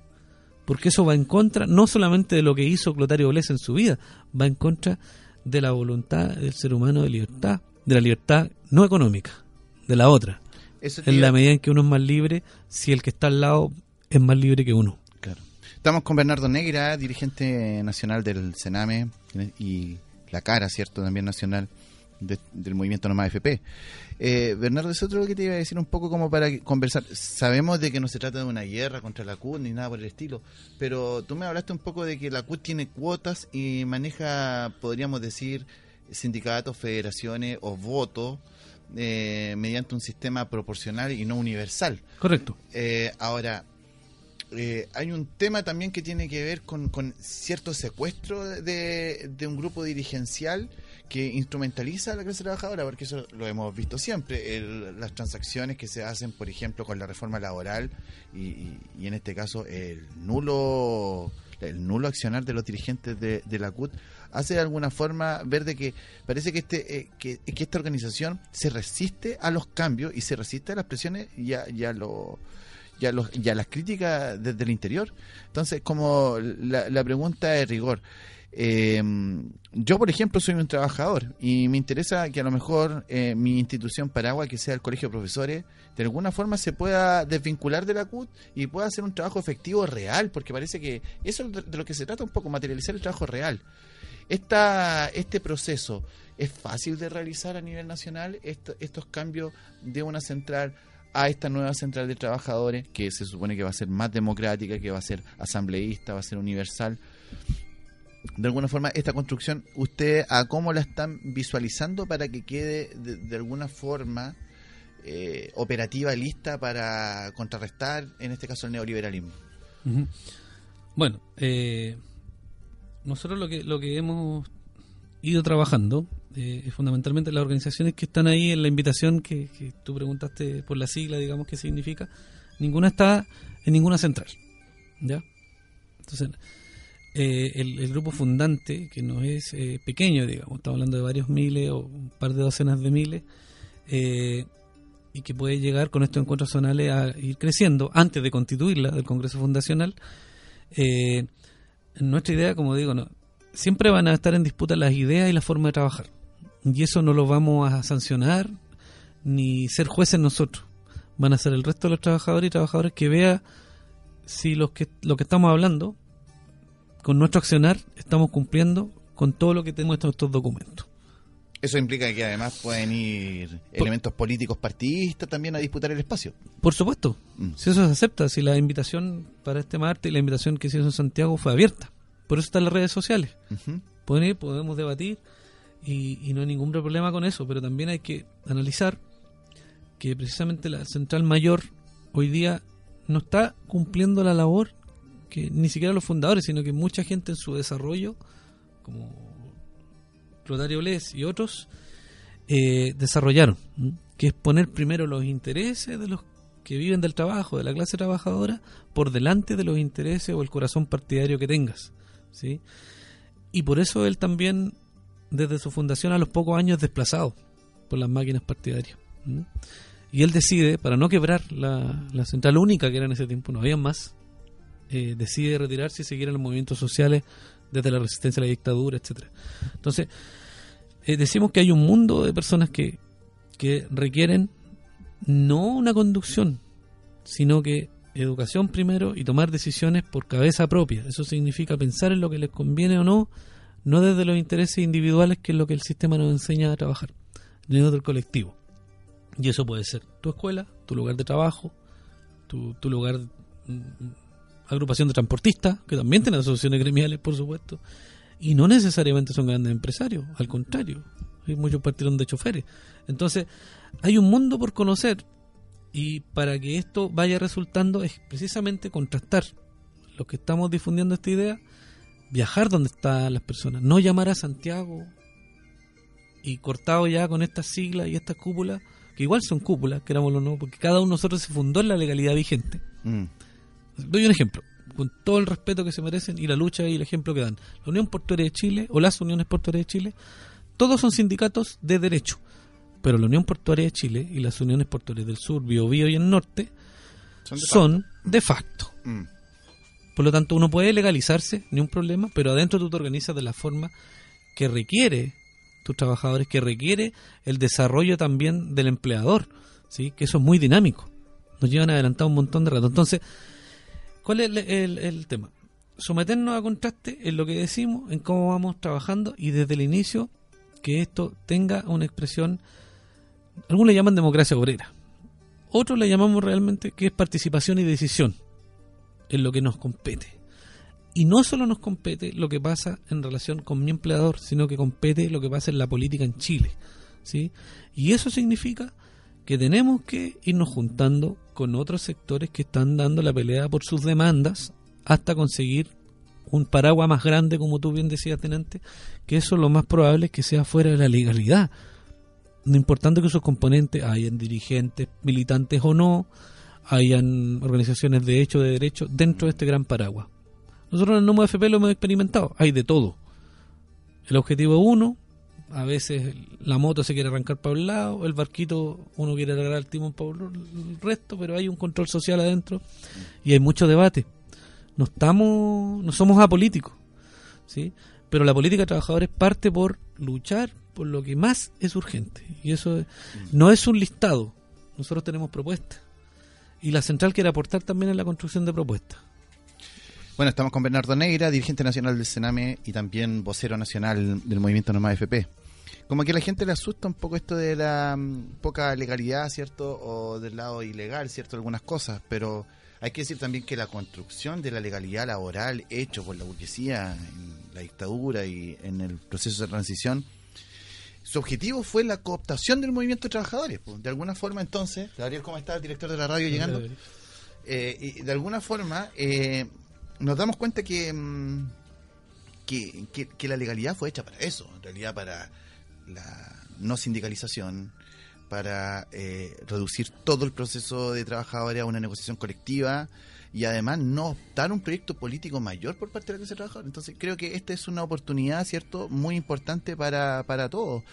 Porque eso va en contra no solamente de lo que hizo Clotario Bles en su vida, va en contra de la voluntad del ser humano de libertad, de la libertad no económica, de la otra. Eso En la medida en que uno es más libre, si el que está al lado es más libre que uno. Claro. Estamos con Bernardo Negra, dirigente nacional del Sename y la cara, ¿cierto? También nacional de- del movimiento Nomás FP. Eh, Bernardo, es otro que te iba a decir un poco como para conversar. Sabemos de que no se trata de una guerra contra la CUT ni nada por el estilo, pero tú me hablaste un poco de que la CUT tiene cuotas y maneja, podríamos decir, sindicatos, federaciones o votos eh, mediante un sistema proporcional y no universal. Correcto. Eh, ahora, eh, hay un tema también que tiene que ver con, con cierto secuestro de, de un grupo dirigencial que instrumentaliza a la clase trabajadora, porque eso lo hemos visto siempre, las transacciones que se hacen, por ejemplo, con la reforma laboral y, y- en este caso el nulo el nulo accionar de los dirigentes de, de la CUT hace de alguna forma ver de que parece que este eh, que, que esta organización se resiste a los cambios y se resiste a las presiones y a, y a lo- y a los- y las críticas desde el interior. Entonces, como la, la pregunta de rigor, eh, yo, por ejemplo, soy un trabajador y me interesa que a lo mejor eh, mi institución paraguas, que sea el Colegio de Profesores, de alguna forma se pueda desvincular de la CUT y pueda hacer un trabajo efectivo real, porque parece que eso es de lo que se trata un poco, materializar el trabajo real. Esta, este proceso es fácil de realizar a nivel nacional, Esto- estos cambios de una central a esta nueva central de trabajadores, que se supone que va a ser más democrática, que va a ser asambleísta, va a ser universal. De alguna forma, esta construcción, ¿usted a cómo la están visualizando para que quede de, de alguna forma eh, operativa, lista para contrarrestar, en este caso, el neoliberalismo? Bueno, eh, nosotros lo que lo que hemos ido trabajando eh, es fundamentalmente las organizaciones que están ahí en la invitación que, que tú preguntaste por la sigla, digamos, qué significa. Ninguna está en ninguna central, ¿ya? Entonces, eh, el, grupo fundante, que no es eh, pequeño, digamos, estamos hablando de varios miles o un par de docenas de miles, eh, y que puede llegar con estos encuentros zonales a ir creciendo antes de constituirla del Congreso Fundacional. Eh, nuestra idea, como digo, no, siempre van a estar en disputa las ideas y la forma de trabajar. Y eso no lo vamos a sancionar ni ser jueces nosotros. Van a ser el resto de los trabajadores y trabajadoras que vea si los que, lo que estamos hablando, con nuestro accionar, estamos cumpliendo con todo lo que tenemos en estos documentos. Eso implica que además pueden ir elementos políticos partidistas también a disputar el espacio. Por supuesto, Mm. si eso se acepta, si la invitación para este martes y la invitación que se hizo en Santiago fue abierta. Por eso están las redes sociales. Pueden ir, podemos debatir y, y no hay ningún problema con eso, pero también hay que analizar que precisamente la central mayor hoy día no está cumpliendo la labor que ni siquiera los fundadores, sino que mucha gente en su desarrollo, como Rotario Bles y otros, eh, desarrollaron, que es poner primero los intereses de los que viven del trabajo, de la clase trabajadora, por delante de los intereses o el corazón partidario que tengas. ¿sí? Y por eso él también, desde su fundación a los pocos años, es desplazado por las máquinas partidarias. Y él decide, para no quebrar la, la central única que era en ese tiempo, no había más, eh, decide retirarse y seguir en los movimientos sociales desde la resistencia a la dictadura, etcétera Entonces, eh, decimos que hay un mundo de personas que, que requieren no una conducción, sino que educación primero y tomar decisiones por cabeza propia. Eso significa pensar en lo que les conviene o no, no desde los intereses individuales, que es lo que el sistema nos enseña a trabajar, sino del colectivo. Y eso puede ser tu escuela, tu lugar de trabajo, tu, tu lugar, mm, agrupación de transportistas, que también tienen asociaciones gremiales, por supuesto, y no necesariamente son grandes empresarios, al contrario, hay muchos partieron de choferes. Entonces, hay un mundo por conocer y para que esto vaya resultando es precisamente contrastar lo que estamos difundiendo esta idea, viajar donde están las personas, no llamar a Santiago y cortado ya con estas siglas y estas cúpulas, que igual son cúpulas, querámoslo o no, porque cada uno de nosotros se fundó en la legalidad vigente. Mm. Doy un ejemplo, con todo el respeto que se merecen y la lucha y el ejemplo que dan. La Unión Portuaria de Chile o las Uniones Portuarias de Chile, todos son sindicatos de derecho. Pero la Unión Portuaria de Chile y las Uniones Portuarias del Sur, Biobío y el Norte Son de son de facto. Mm. Por lo tanto, uno puede legalizarse, ni un problema, pero adentro tú te organizas de la forma que requiere tus trabajadores, que requiere el desarrollo también del empleador, ¿sí? que eso es muy dinámico. Nos llevan adelantado un montón de rato. Entonces, ¿cuál es el, tema? Someternos a contraste en lo que decimos, en cómo vamos trabajando y desde el inicio que esto tenga una expresión, algunos le llaman democracia obrera, otros le llamamos realmente que es participación y decisión en lo que nos compete. Y no solo nos compete lo que pasa en relación con mi empleador, sino que compete lo que pasa en la política en Chile. ¿sí? Y eso significa que tenemos que irnos juntando con otros sectores que están dando la pelea por sus demandas hasta conseguir un paraguas más grande, como tú bien decías antes, que eso lo más probable es que sea fuera de la legalidad. No importando que sus componentes hayan dirigentes, militantes o no, hayan organizaciones de hecho, de derecho, dentro de este gran paraguas. Nosotros en el NOMO FP lo hemos experimentado, hay de todo. El objetivo uno, a veces la moto se quiere arrancar para un lado, el barquito uno quiere agarrar el timón para el resto, pero hay un control social adentro y hay mucho debate. No estamos, no somos apolíticos, ¿sí? Pero la política de trabajadores parte por luchar por lo que más es urgente y eso es- no es un listado. Nosotros tenemos propuestas y la central quiere aportar también en la construcción de propuestas. Bueno, estamos con Bernardo Negra, dirigente nacional del Sename y también vocero nacional del movimiento Norma FP. Como que a la gente le asusta un poco esto de la mm, poca legalidad, ¿cierto? O del lado ilegal, ¿cierto? Algunas cosas, pero hay que decir también que la construcción de la legalidad laboral hecho por la burguesía en la dictadura y en el proceso de transición, su objetivo fue la cooptación del movimiento de trabajadores. pues. De alguna forma, entonces, Gabriel, ¿cómo está? Director de la radio llegando. Eh, y de alguna forma eh, nos damos cuenta que, mm, que, que- que la legalidad fue hecha para eso, en realidad para la no sindicalización, para eh, reducir todo el proceso de trabajadores a una negociación colectiva y además no optar un proyecto político mayor por parte de la clase trabajadora. Entonces creo que esta es una oportunidad, ¿cierto?, muy importante para, para todos.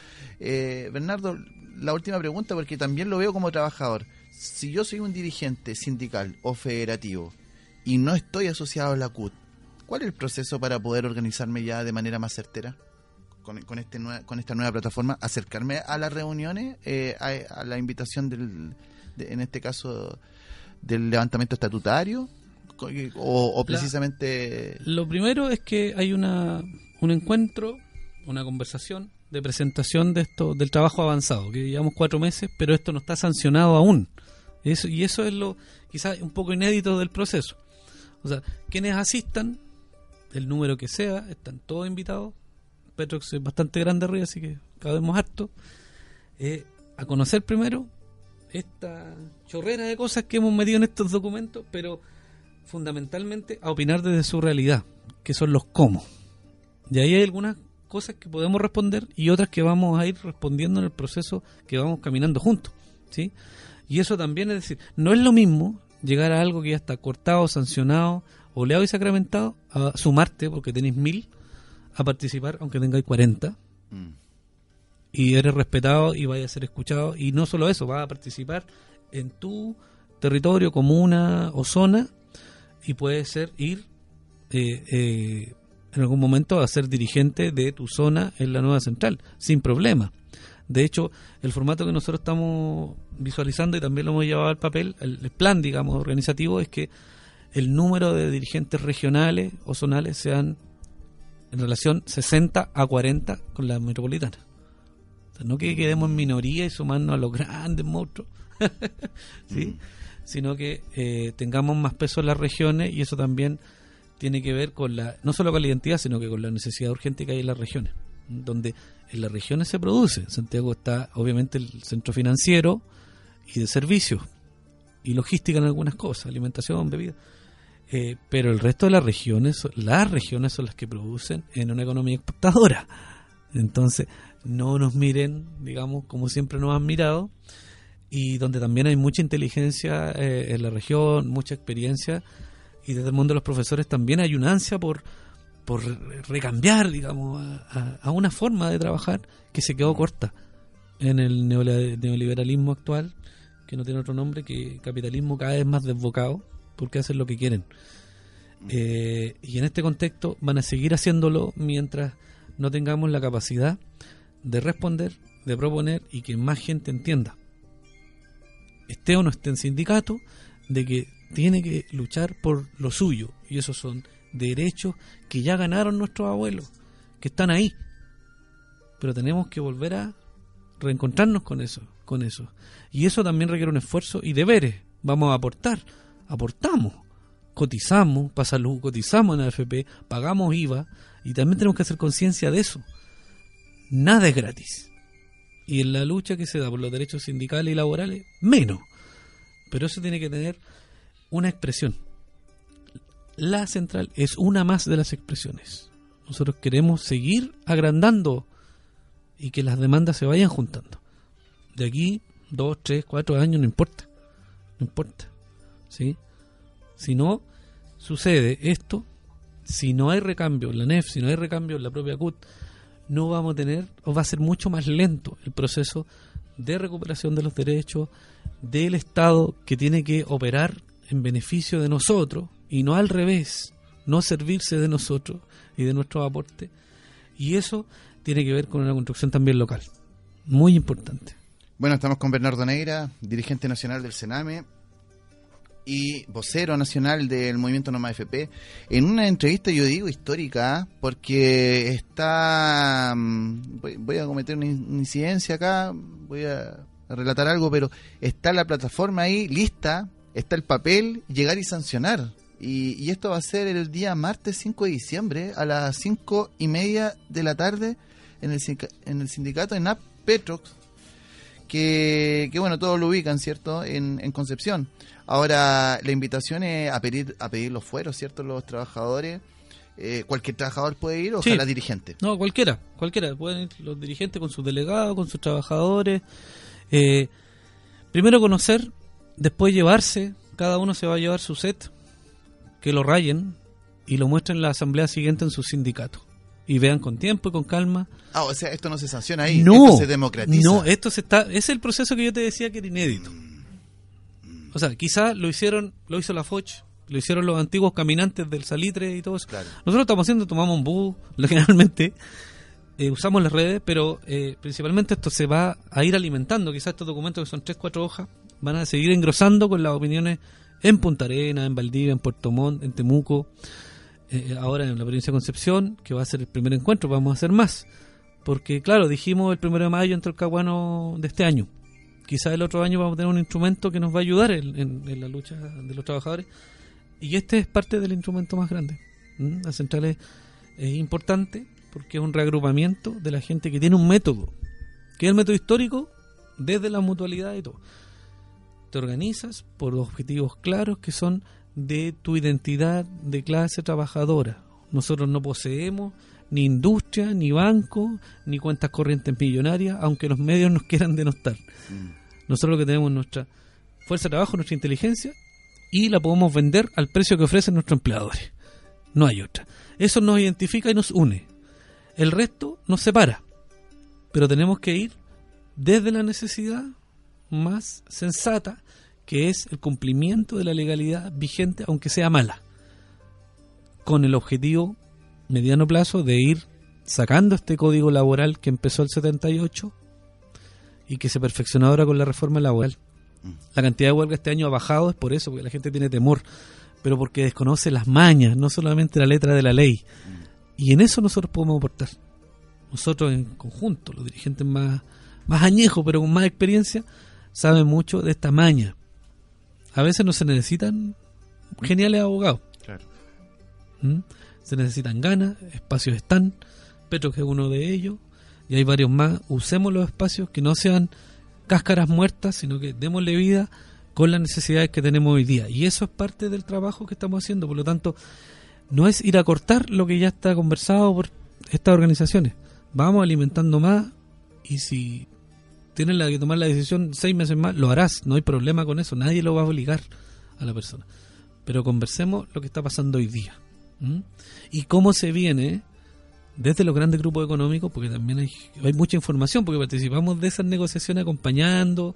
Eh, Bernardo, la última pregunta, porque también lo veo como trabajador. Si yo soy un dirigente sindical o federativo y no estoy asociado a la CUT, ¿cuál es el proceso para poder organizarme ya de manera más certera? Con, con, este con esta nueva plataforma, acercarme a las reuniones, eh, a, a la invitación del, de- en este caso, del levantamiento estatutario, o, La- precisamente... Lo primero es que hay una, un encuentro, una conversación de presentación de esto del trabajo avanzado, que llevamos cuatro meses, pero esto no está sancionado aún. Eso, y eso es lo quizás un poco inédito del proceso. O sea, quienes asistan, el número que sea, están todos invitados. Petrox es bastante grande arriba, así que cabemos harto. Eh, a conocer primero esta chorrera de cosas que hemos metido en estos documentos, pero fundamentalmente a opinar desde su realidad, que son los cómo. Y ahí hay algunas cosas que podemos responder y otras que vamos a ir respondiendo en el proceso que vamos caminando juntos, ¿sí? Y eso también es decir, no es lo mismo llegar a algo que ya está cortado, sancionado, oleado y sacramentado, a sumarte, porque tenéis mil, a participar, aunque tengáis 40, Mm. y eres respetado y vaya a ser escuchado. Y no solo eso, vas a participar en tu territorio, comuna o zona y puede ser ir eh, eh, en algún momento a ser dirigente de tu zona en la nueva central, sin problema. De hecho, el formato que nosotros estamos visualizando y también lo hemos llevado al papel, el, el plan, digamos, organizativo, es que el número de dirigentes regionales o zonales sean en relación 60 a 40 con la metropolitana. O sea, no que quedemos en minoría y sumarnos a los grandes monstruos, ¿sí? sino que eh, tengamos más peso en las regiones y eso también tiene que ver con la no solo con la identidad, sino que con la necesidad urgente que hay en las regiones, donde en las regiones se produce. Santiago está obviamente el centro financiero y de servicios y logística en algunas cosas, alimentación, bebida. Eh, pero el resto de las regiones, las regiones son las que producen en una economía exportadora. Entonces, no nos miren, digamos, como siempre nos han mirado, y donde también hay mucha inteligencia eh, en la región, mucha experiencia, y desde el mundo de los profesores también hay una ansia por, por recambiar, digamos, a, a- una forma de trabajar que se quedó corta en el neoliberalismo actual, que no tiene otro nombre que capitalismo cada vez más desbocado, porque hacen lo que quieren. Eh, y en este contexto van a seguir haciéndolo mientras no tengamos la capacidad de responder, de proponer y que más gente entienda, esté o no esté en sindicato, de que tiene que luchar por lo suyo. Y esos son derechos que ya ganaron nuestros abuelos, que están ahí. Pero tenemos que volver a reencontrarnos con eso, con eso. Y eso también requiere un esfuerzo y deberes. Vamos a aportar, aportamos, cotizamos para salud, cotizamos en la AFP, pagamos IVA y también tenemos que hacer conciencia de eso. Nada es gratis. Y en la lucha que se da por los derechos sindicales y laborales, menos. Pero eso tiene que tener una expresión. La central es una más de las expresiones. Nosotros queremos seguir agrandando y que las demandas se vayan juntando. De aquí, dos, tres, cuatro años, no importa. No importa. ¿Sí? Si no sucede esto, si no hay recambio en la NEF, si no hay recambio en la propia CUT, no vamos a tener, o va a ser mucho más lento el proceso de recuperación de los derechos del Estado que tiene que operar en beneficio de nosotros y no al revés, no servirse de nosotros y de nuestro aporte. Y eso tiene que ver con una construcción también local, muy importante. Bueno, estamos con Bernardo Negra, dirigente nacional del Sename y vocero nacional del movimiento Noma FP, en una entrevista, yo digo, histórica, porque está. mm, Voy, a cometer una in- incidencia acá, voy a relatar algo, pero está la plataforma ahí lista, está el papel, llegar y sancionar. Y, y esto va a ser el día martes 5 de diciembre a las 5 y media de la tarde en el, en el sindicato en Petrox, que, que bueno, todos lo ubican, ¿cierto? En, en Concepción. Ahora, la invitación es a pedir, a pedir los fueros, ¿cierto? Los trabajadores. Eh, cualquier trabajador puede ir, Sí. ojalá dirigente. No, cualquiera, cualquiera. Pueden ir los dirigentes con sus delegados, con sus trabajadores. Eh, primero conocer, después llevarse. Cada uno se va a llevar su set, que lo rayen y lo muestren en la asamblea siguiente en su sindicato. Y vean con tiempo y con calma. Ah, o sea, esto no se sanciona ahí, no, esto se democratiza. no, esto se está, es el proceso que yo te decía que era inédito. O sea, quizás lo hicieron, lo hizo la Foch, lo hicieron los antiguos caminantes del Salitre y todo eso. Claro. Nosotros estamos haciendo, tomamos un bus, generalmente eh, usamos las redes, pero eh, principalmente esto se va a ir alimentando. Quizás estos documentos que son tres, cuatro hojas van a seguir engrosando con las opiniones en Punta Arena, en Valdivia, en Puerto Montt, en Temuco, eh, ahora en la provincia de Concepción, que va a ser el primer encuentro, vamos a hacer más. Porque, claro, dijimos el primero de mayo entre el Caguano de este año. Quizás el otro año vamos a tener un instrumento que nos va a ayudar en la lucha de los trabajadores. Y este es parte del instrumento más grande. ¿Mm? La central es, es importante porque es un reagrupamiento de la gente que tiene un método, que es el método histórico desde la mutualidad y todo. Te organizas por objetivos claros que son de tu identidad de clase trabajadora. Nosotros no poseemos ni industria, ni banco, ni cuentas corrientes millonarias, aunque los medios nos quieran denostar. Mm. Nosotros lo que tenemos es nuestra fuerza de trabajo, nuestra inteligencia, y la podemos vender al precio que ofrecen nuestros empleadores. No hay otra. Eso nos identifica y nos une. El resto nos separa. Pero tenemos que ir desde la necesidad más sensata, que es el cumplimiento de la legalidad vigente, aunque sea mala. Con el objetivo mediano plazo de ir sacando este código laboral que empezó el 78 y que se perfeccionó ahora con la reforma laboral. La cantidad de huelga este año ha bajado, es por eso, porque la gente tiene temor, pero porque desconoce las mañas, no solamente la letra de la ley. Y en eso nosotros podemos aportar. Nosotros en conjunto, los dirigentes más, más añejos, pero con más experiencia, saben mucho de esta maña. A veces no se necesitan geniales abogados. Claro. ¿Mm? Se necesitan ganas, espacios están, Petro que es uno de ellos, y hay varios más. Usemos los espacios que no sean cáscaras muertas, sino que démosle vida con las necesidades que tenemos hoy día. Y eso es parte del trabajo que estamos haciendo. Por lo tanto, no es ir a cortar lo que ya está conversado por estas organizaciones. Vamos alimentando más y si tienes la que tomar la decisión seis meses más, lo harás. No hay problema con eso. Nadie lo va a obligar a la persona. Pero conversemos lo que está pasando hoy día. Y cómo se viene desde los grandes grupos económicos, porque también hay, hay mucha información, porque participamos de esas negociaciones acompañando,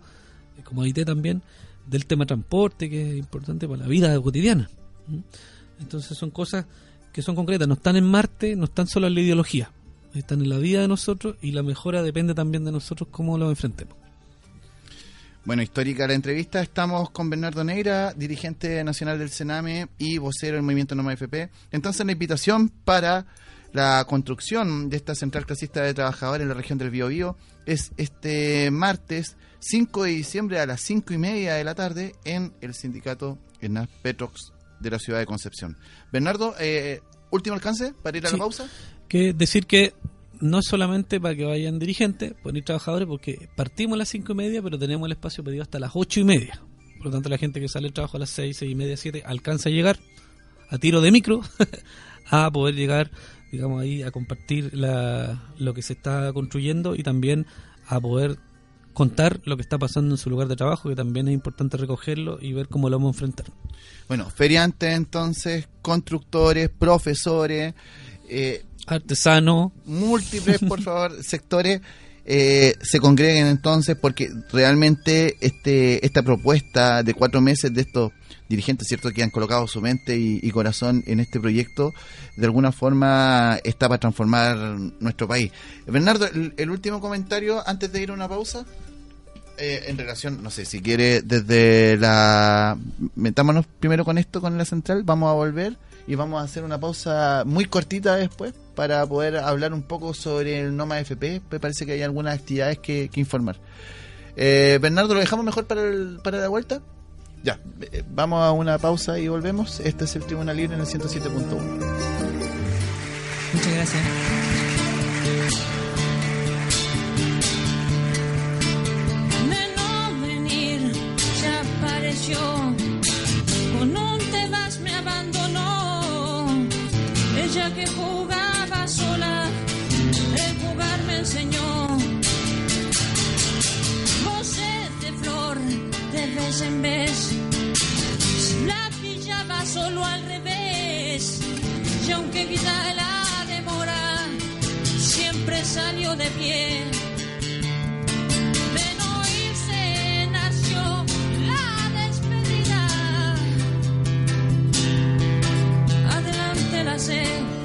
eh, como IT también, del tema transporte, que es importante para la vida cotidiana. Entonces son cosas que son concretas, no están en Marte, no están solo en la ideología, están en la vida de nosotros y la mejora depende también de nosotros cómo lo enfrentemos. Bueno, histórica la entrevista. Estamos con Bernardo Neira, dirigente nacional del Sename y vocero del movimiento Noma FP. Entonces, la invitación para la construcción de esta central clasista de trabajadores en la región del Biobío es este martes 5 de diciembre a las 5 y media de la tarde en el sindicato ENAS Petrox de la ciudad de Concepción. Bernardo, eh, último alcance para ir a la pausa. Que decir que no es solamente para que vayan dirigentes, ir trabajadores, porque partimos a las cinco y media, pero tenemos el espacio pedido hasta las ocho y media. Por lo tanto, la gente que sale del trabajo a las seis, seis y media, siete, alcanza a llegar a tiro de micro a poder llegar, digamos, ahí a compartir la, lo que se está construyendo y también a poder contar lo que está pasando en su lugar de trabajo, que también es importante recogerlo y ver cómo lo vamos a enfrentar. Bueno, feriantes entonces, constructores, profesores, eh, artesanos, múltiples, por favor, sectores. Eh, se congreguen entonces porque realmente este esta propuesta de cuatro meses de estos dirigentes, ¿cierto?, que han colocado su mente y, corazón en este proyecto, de alguna forma está para transformar nuestro país. Bernardo, el último comentario antes de ir a una pausa. Eh, en relación, no sé, si quiere desde la... Metámonos primero con esto, con la central, vamos a volver y vamos a hacer una pausa muy cortita después para poder hablar un poco sobre el NOMA FP. Me parece que hay algunas actividades que, informar. Eh, Bernardo, ¿lo dejamos mejor para, el, para la vuelta? Ya, eh, vamos a una pausa y volvemos. Este es el Tribunal Libre en el 107.1. Muchas gracias. con Que jugaba sola, el jugar me enseñó. Voces de flor, de vez en vez, la pillaba solo al revés. Y aunque quizá la demora, siempre salió de pie. Sing.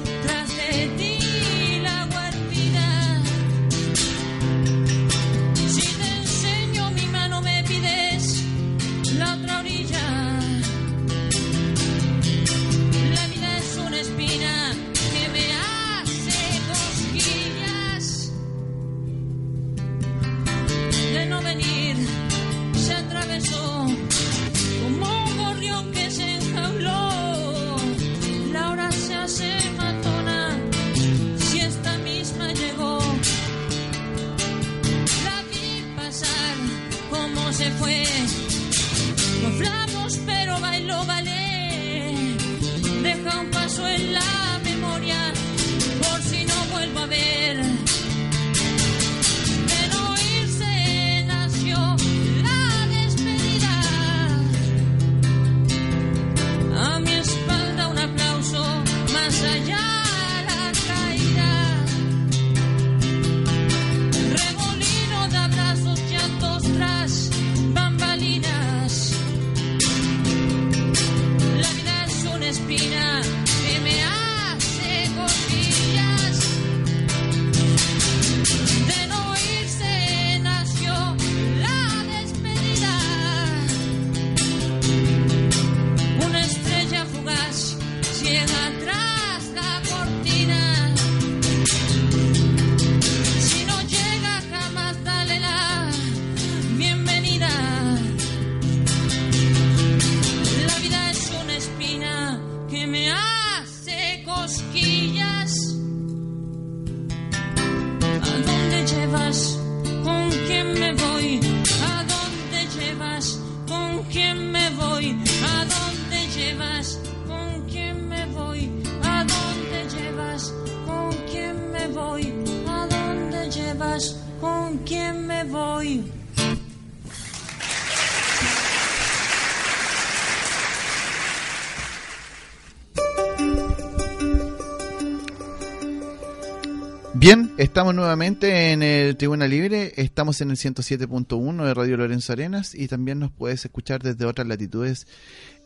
Bien, estamos nuevamente en el Tribuna Libre, estamos en el 107.1 de Radio Lorenzo Arenas y también nos puedes escuchar desde otras latitudes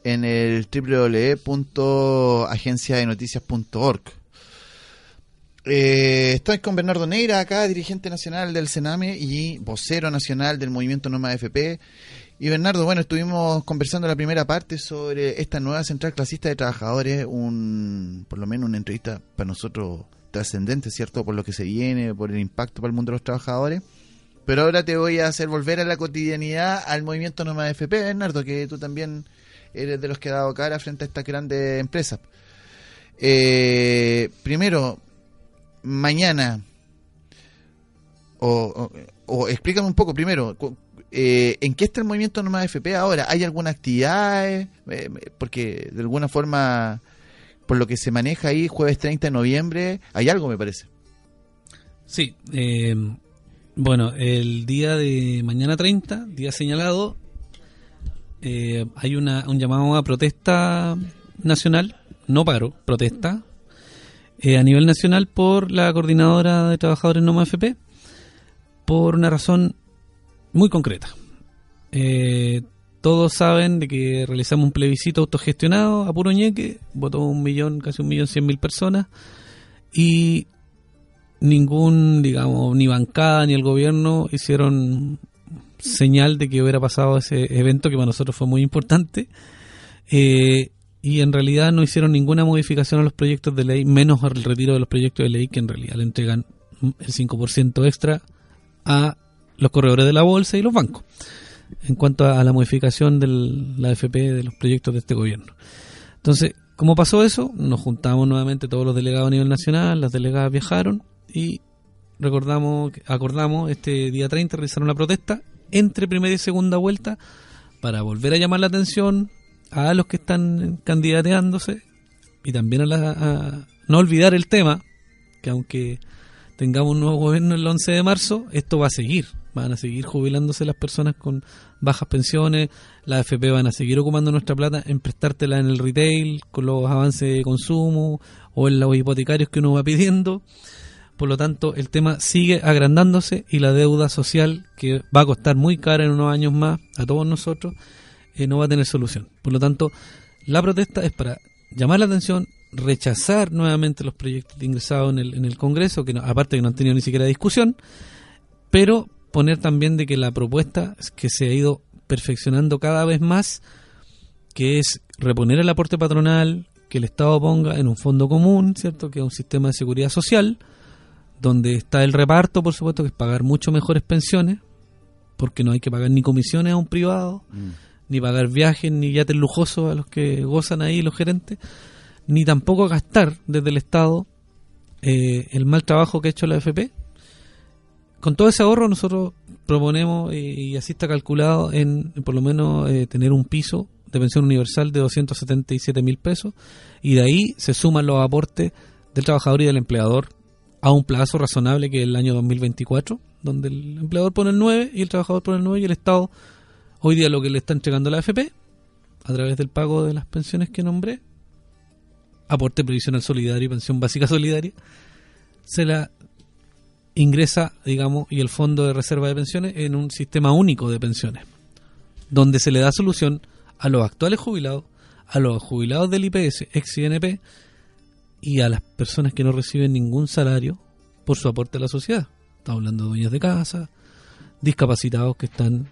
en el www.agenciadenoticias.org. Eh, estoy con Bernardo Neira, acá dirigente nacional del CENAME y vocero nacional del movimiento Noma FP. Y Bernardo, bueno, estuvimos conversando la primera parte sobre esta nueva central clasista de trabajadores, un por lo menos una entrevista para nosotros trascendente, ¿cierto? Por lo que se viene, por el impacto para el mundo de los trabajadores. Pero ahora te voy a hacer volver a la cotidianidad al movimiento Noma FP, Bernardo, que tú también eres de los que ha dado cara frente a estas grandes empresas. Eh, primero, mañana, o, o, explícame un poco primero, eh, ¿en qué está el movimiento Noma FP ahora? ¿Hay alguna actividad? Eh, porque de alguna forma por lo que se maneja ahí, jueves 30 de noviembre, hay algo, me parece. Sí, eh, bueno, el día de mañana 30, día señalado, eh, hay una, un llamado a protesta nacional, no paro, protesta, eh, a nivel nacional por la coordinadora de trabajadores Noma FP, por una razón muy concreta. Todos saben de que realizamos un plebiscito autogestionado a puro ñeque, votó un millón, casi un millón cien mil personas, y ningún, digamos, ni bancada ni el gobierno hicieron señal de que hubiera pasado ese evento que para nosotros fue muy importante. Eh, y en realidad no hicieron ninguna modificación a los proyectos de ley, menos el retiro de los proyectos de ley que en realidad le entregan el 5% extra a los corredores de la bolsa y los bancos en cuanto a la modificación de la AFP de los proyectos de este gobierno. Entonces, como pasó eso, nos juntamos nuevamente todos los delegados a nivel nacional, las delegadas viajaron y recordamos, acordamos este día 30 realizaron la protesta entre primera y segunda vuelta para volver a llamar la atención a los que están candidateándose y también a, a no olvidar el tema que aunque tengamos un nuevo gobierno el 11 de marzo, esto va a seguir van a seguir jubilándose las personas con bajas pensiones, la AFP van a seguir ocupando nuestra plata en prestártela en el retail con los avances de consumo o en los hipotecarios que uno va pidiendo. Por lo tanto, el tema sigue agrandándose y la deuda social, que va a costar muy cara en unos años más a todos nosotros, eh, no va a tener solución. Por lo tanto, la protesta es para llamar la atención, rechazar nuevamente los proyectos ingresados en el, en el Congreso, que aparte que no han tenido ni siquiera discusión, pero poner también de que la propuesta que se ha ido perfeccionando cada vez más, que es reponer el aporte patronal, que el Estado ponga en un fondo común, ¿cierto? Que es un sistema de seguridad social, donde está el reparto, por supuesto, que es pagar mucho mejores pensiones, porque no hay que pagar ni comisiones a un privado, mm. ni pagar viajes, ni yates lujosos a los que gozan ahí los gerentes, ni tampoco gastar desde el Estado eh, el mal trabajo que ha hecho la AFP, con todo ese ahorro nosotros proponemos, y, así está calculado, en, por lo menos eh, tener un piso de pensión universal de 277 mil pesos y de ahí se suman los aportes del trabajador y del empleador a un plazo razonable que es el año 2024, donde el empleador pone el 9 y el trabajador pone el 9 y el Estado hoy día lo que le está entregando la AFP a través del pago de las pensiones que nombré, aporte previsional solidario y pensión básica solidaria, se la ingresa, digamos, y el Fondo de Reserva de Pensiones en un sistema único de pensiones, donde se le da solución a los actuales jubilados, a los jubilados del IPS, ex INP, y a las personas que no reciben ningún salario por su aporte a la sociedad. Estamos hablando de dueñas de casa, discapacitados que están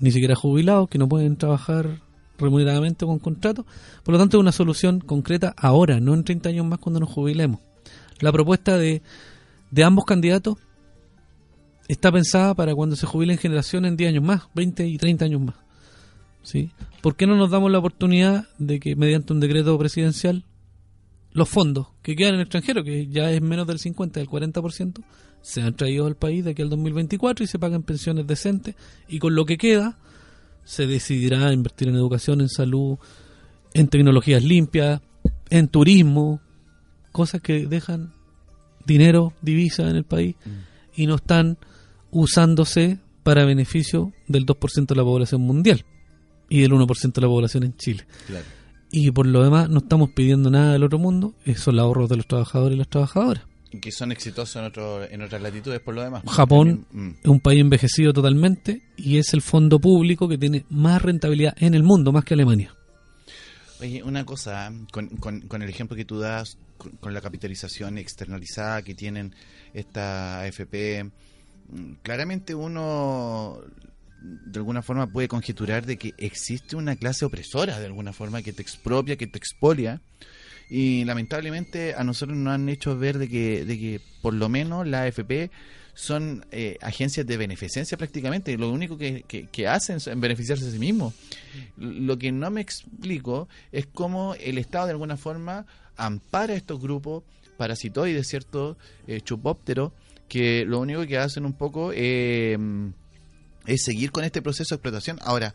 ni siquiera jubilados, que no pueden trabajar remuneradamente con contrato. Por lo tanto, es una solución concreta ahora, no en 30 años más cuando nos jubilemos. La propuesta de de ambos candidatos está pensada para cuando se jubilen generaciones en 10 años más, 20 y 30 años más. ¿Sí? ¿Por qué no nos damos la oportunidad de que mediante un decreto presidencial los fondos que quedan en el extranjero, que ya es menos del 50, del 40%, sean traídos al país de aquí al 2024 y se paguen pensiones decentes y con lo que queda se decidirá invertir en educación, en salud, en tecnologías limpias, en turismo, cosas que dejan dinero, divisa en el país mm. y no están usándose para beneficio del 2% de la población mundial y del 1% de la población en Chile. Y por lo demás no estamos pidiendo nada del otro mundo, son los ahorros de los trabajadores y las trabajadoras. Que son exitosos en, otro, en otras latitudes por lo demás. Japón Mm. es un país envejecido totalmente y es el fondo público que tiene más rentabilidad en el mundo, más que Alemania. Oye, una cosa, ¿eh? con, con- con el ejemplo que tú das, con, con la capitalización externalizada que tienen esta AFP, mm, claramente uno de alguna forma puede conjeturar de que existe una clase opresora de alguna forma que te expropia, que te expolia y lamentablemente a nosotros nos han hecho ver de que, de que por lo menos la AFP son eh, agencias de beneficencia prácticamente, lo único que, que- que hacen es beneficiarse a sí mismos. Lo que no me explico es cómo el Estado de alguna forma ampara a estos grupos parasitoides, ¿cierto? Eh, chupópteros, que lo único que hacen un poco eh, es seguir con este proceso de explotación. Ahora,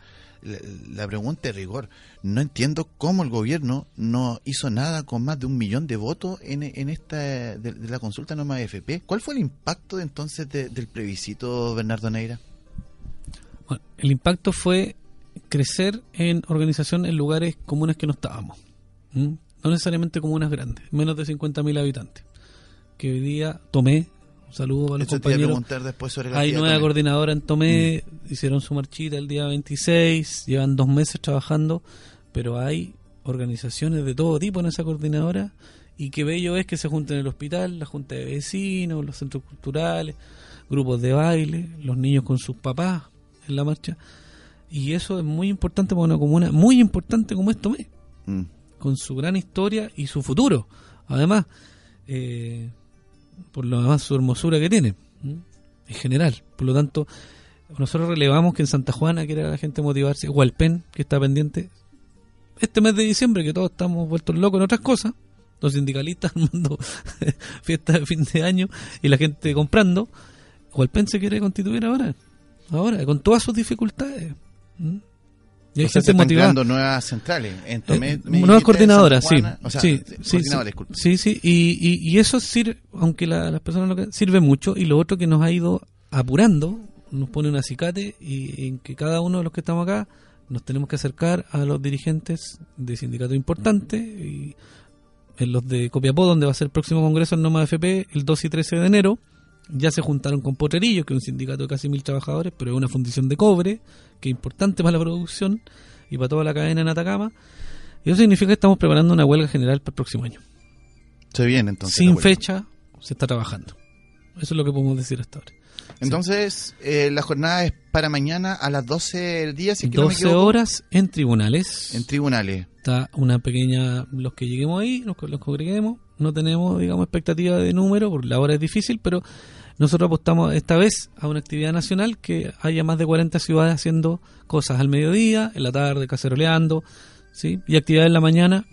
la, pregunta de rigor, no entiendo cómo el gobierno no hizo nada con más de un millón de votos en, en esta de, de la consulta norma AFP. ¿Cuál fue el impacto de, entonces de- del plebiscito, Bernardo Neira? Bueno, el impacto fue crecer en organización en lugares comunes que no estábamos. No necesariamente comunas grandes, menos de 50.000 habitantes. Que hoy día tomé, un saludo para los te iba a compañeros. preguntar después sobre la Hay nueva también. coordinadora en Tomé, hicieron su marchita el día 26, llevan dos meses trabajando, pero hay organizaciones de todo tipo en esa coordinadora y qué bello es que se junten en el hospital, la junta de vecinos, los centros culturales, grupos de baile, los niños con sus papás en la marcha. Y eso es muy importante para una comuna, muy importante como es Tomé Mm. con su gran historia y su futuro. Además, eh, por lo demás, su hermosura que tiene, en general. Por lo tanto, nosotros relevamos que en Santa Juana quiere la gente motivarse, Hualpén, que está pendiente, este mes de diciembre, que todos estamos vueltos locos en otras cosas, los sindicalistas armando fiestas de fin de año y la gente comprando, Hualpén se quiere constituir ahora, ahora, con todas sus dificultades. Y hay O sea, se gente están motivada. creando nuevas centrales. En Tomé, Eh, nuevas coordinadoras, sí. O sea, sí, sí, coordinadoras, sí, sí, sí, y, y, y eso sirve, aunque la- las personas lo que sirve mucho, y lo otro que nos ha ido apurando, nos pone un acicate, y en que cada uno de los que estamos acá nos tenemos que acercar a los dirigentes de sindicatos importantes, y en los de Copiapó, donde va a ser el próximo congreso en Noma FP, el 2 y 13 de enero, ya se juntaron con Potrerillo, que es un sindicato de casi mil trabajadores, pero es una fundición de cobre, que es importante para la producción y para toda la cadena en Atacama. Y eso significa que estamos preparando una huelga general para el próximo año. Se viene entonces. Sin fecha, se está trabajando. Eso es lo que podemos decir hasta ahora. Entonces, eh, la jornada es para mañana a las 12 del día, si es que no me 12 equivoco, horas en tribunales. en tribunales. Está una pequeña. Los que lleguemos ahí, los, que- los congreguemos, no tenemos, digamos, expectativa de número, porque la hora es difícil, pero nosotros apostamos esta vez a una actividad nacional que haya más de 40 ciudades haciendo cosas al mediodía, en la tarde, caceroleando, ¿sí? Y actividades en la mañana,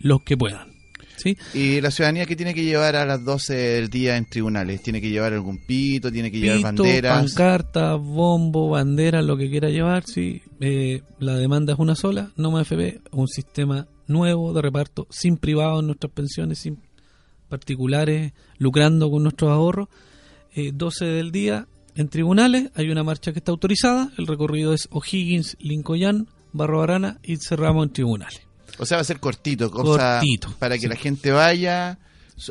los que puedan, ¿sí? Y la ciudadanía que tiene que llevar a las 12 del día en tribunales, tiene que llevar algún pito, tiene que llevar Pito, banderas. pancarta, bombo, bandera, lo que quiera llevar, sí. Eh, la demanda es una sola, no más FB, un sistema nuevo de reparto sin privados en nuestras pensiones, sin particulares lucrando con nuestros ahorros. Eh, 12 del día en tribunales, hay una marcha que está autorizada, el recorrido es O'Higgins, Lincoln, Barro Arana y cerramos en tribunales. O sea, va a ser cortito, cosa Cortito, para que sí. la gente vaya,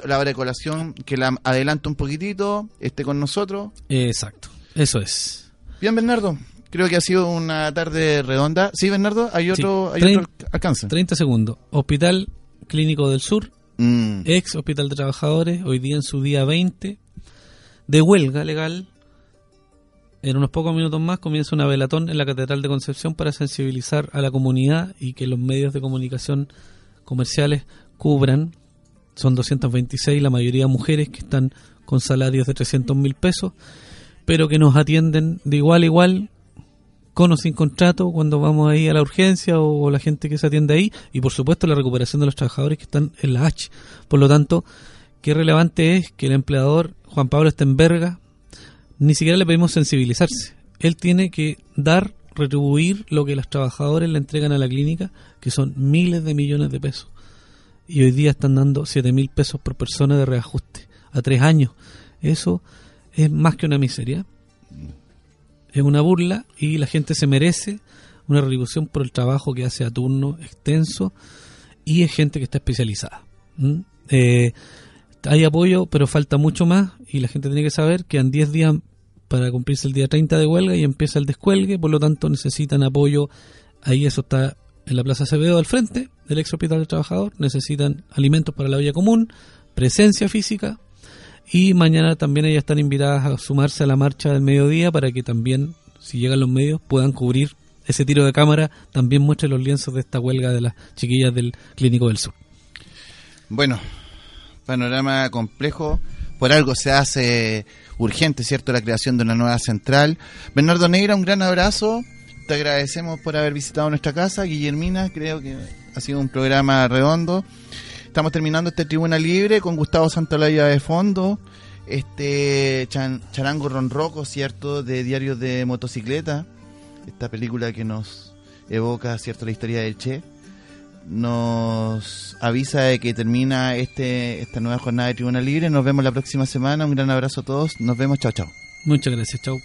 la hora de colación, que la adelante un poquitito, esté con nosotros. Exacto, eso es. Bien, Bernardo, creo que ha sido una tarde redonda. Sí, Bernardo, hay otro, hay otro alcance. 30 segundos. Hospital Clínico del Sur, Mm. ex Hospital de Trabajadores, hoy día en su día 20, de huelga legal. En unos pocos minutos más comienza una velatón en la Catedral de Concepción para sensibilizar a la comunidad y que los medios de comunicación comerciales cubran. Son 226, la mayoría mujeres que están con salarios de 300 mil pesos, pero que nos atienden de igual a igual, con o sin contrato, cuando vamos ahí a la urgencia o, o la gente que se atiende ahí, y por supuesto la recuperación de los trabajadores que están en la H. Por lo tanto, qué relevante es que el empleador Juan Pablo Estenberga ni siquiera le pedimos sensibilizarse. Él tiene que dar, retribuir lo que los trabajadores le entregan a la clínica, que son miles de millones de pesos. Y hoy día están dando 7 mil pesos por persona de reajuste a tres años. Eso es más que una miseria. Es una burla y la gente se merece una retribución por el trabajo que hace a turno extenso y es gente que está especializada. ¿m? Eh, hay apoyo, pero falta mucho más y la gente tiene que saber que en 10 días para cumplirse el día 30 de huelga y empieza el descuelgue, por lo tanto necesitan apoyo. Ahí eso está en la Plaza Acevedo al frente del ex hospital del trabajador, necesitan alimentos para la vía común, presencia física y mañana también ellas están invitadas a sumarse a la marcha del mediodía para que también, si llegan los medios, puedan cubrir ese tiro de cámara, también muestre los lienzos de esta huelga de las chiquillas del Clínico del Sur. Bueno, panorama complejo. Por algo se hace urgente, ¿cierto?, la creación de una nueva central. Bernardo Negra, un gran abrazo. Te agradecemos por haber visitado nuestra casa. Guillermina, creo que ha sido un programa redondo. Estamos terminando este Tribuna Libre con Gustavo Santalaya de fondo. Este charango ronroco, ¿cierto?, de Diarios de Motocicleta. Esta película que nos evoca, ¿cierto?, la historia del Che nos avisa de que termina este esta nueva jornada de Tribuna Libre. Nos vemos la próxima semana. Un gran abrazo a todos. Nos vemos. Chao, chao. Muchas gracias, chao.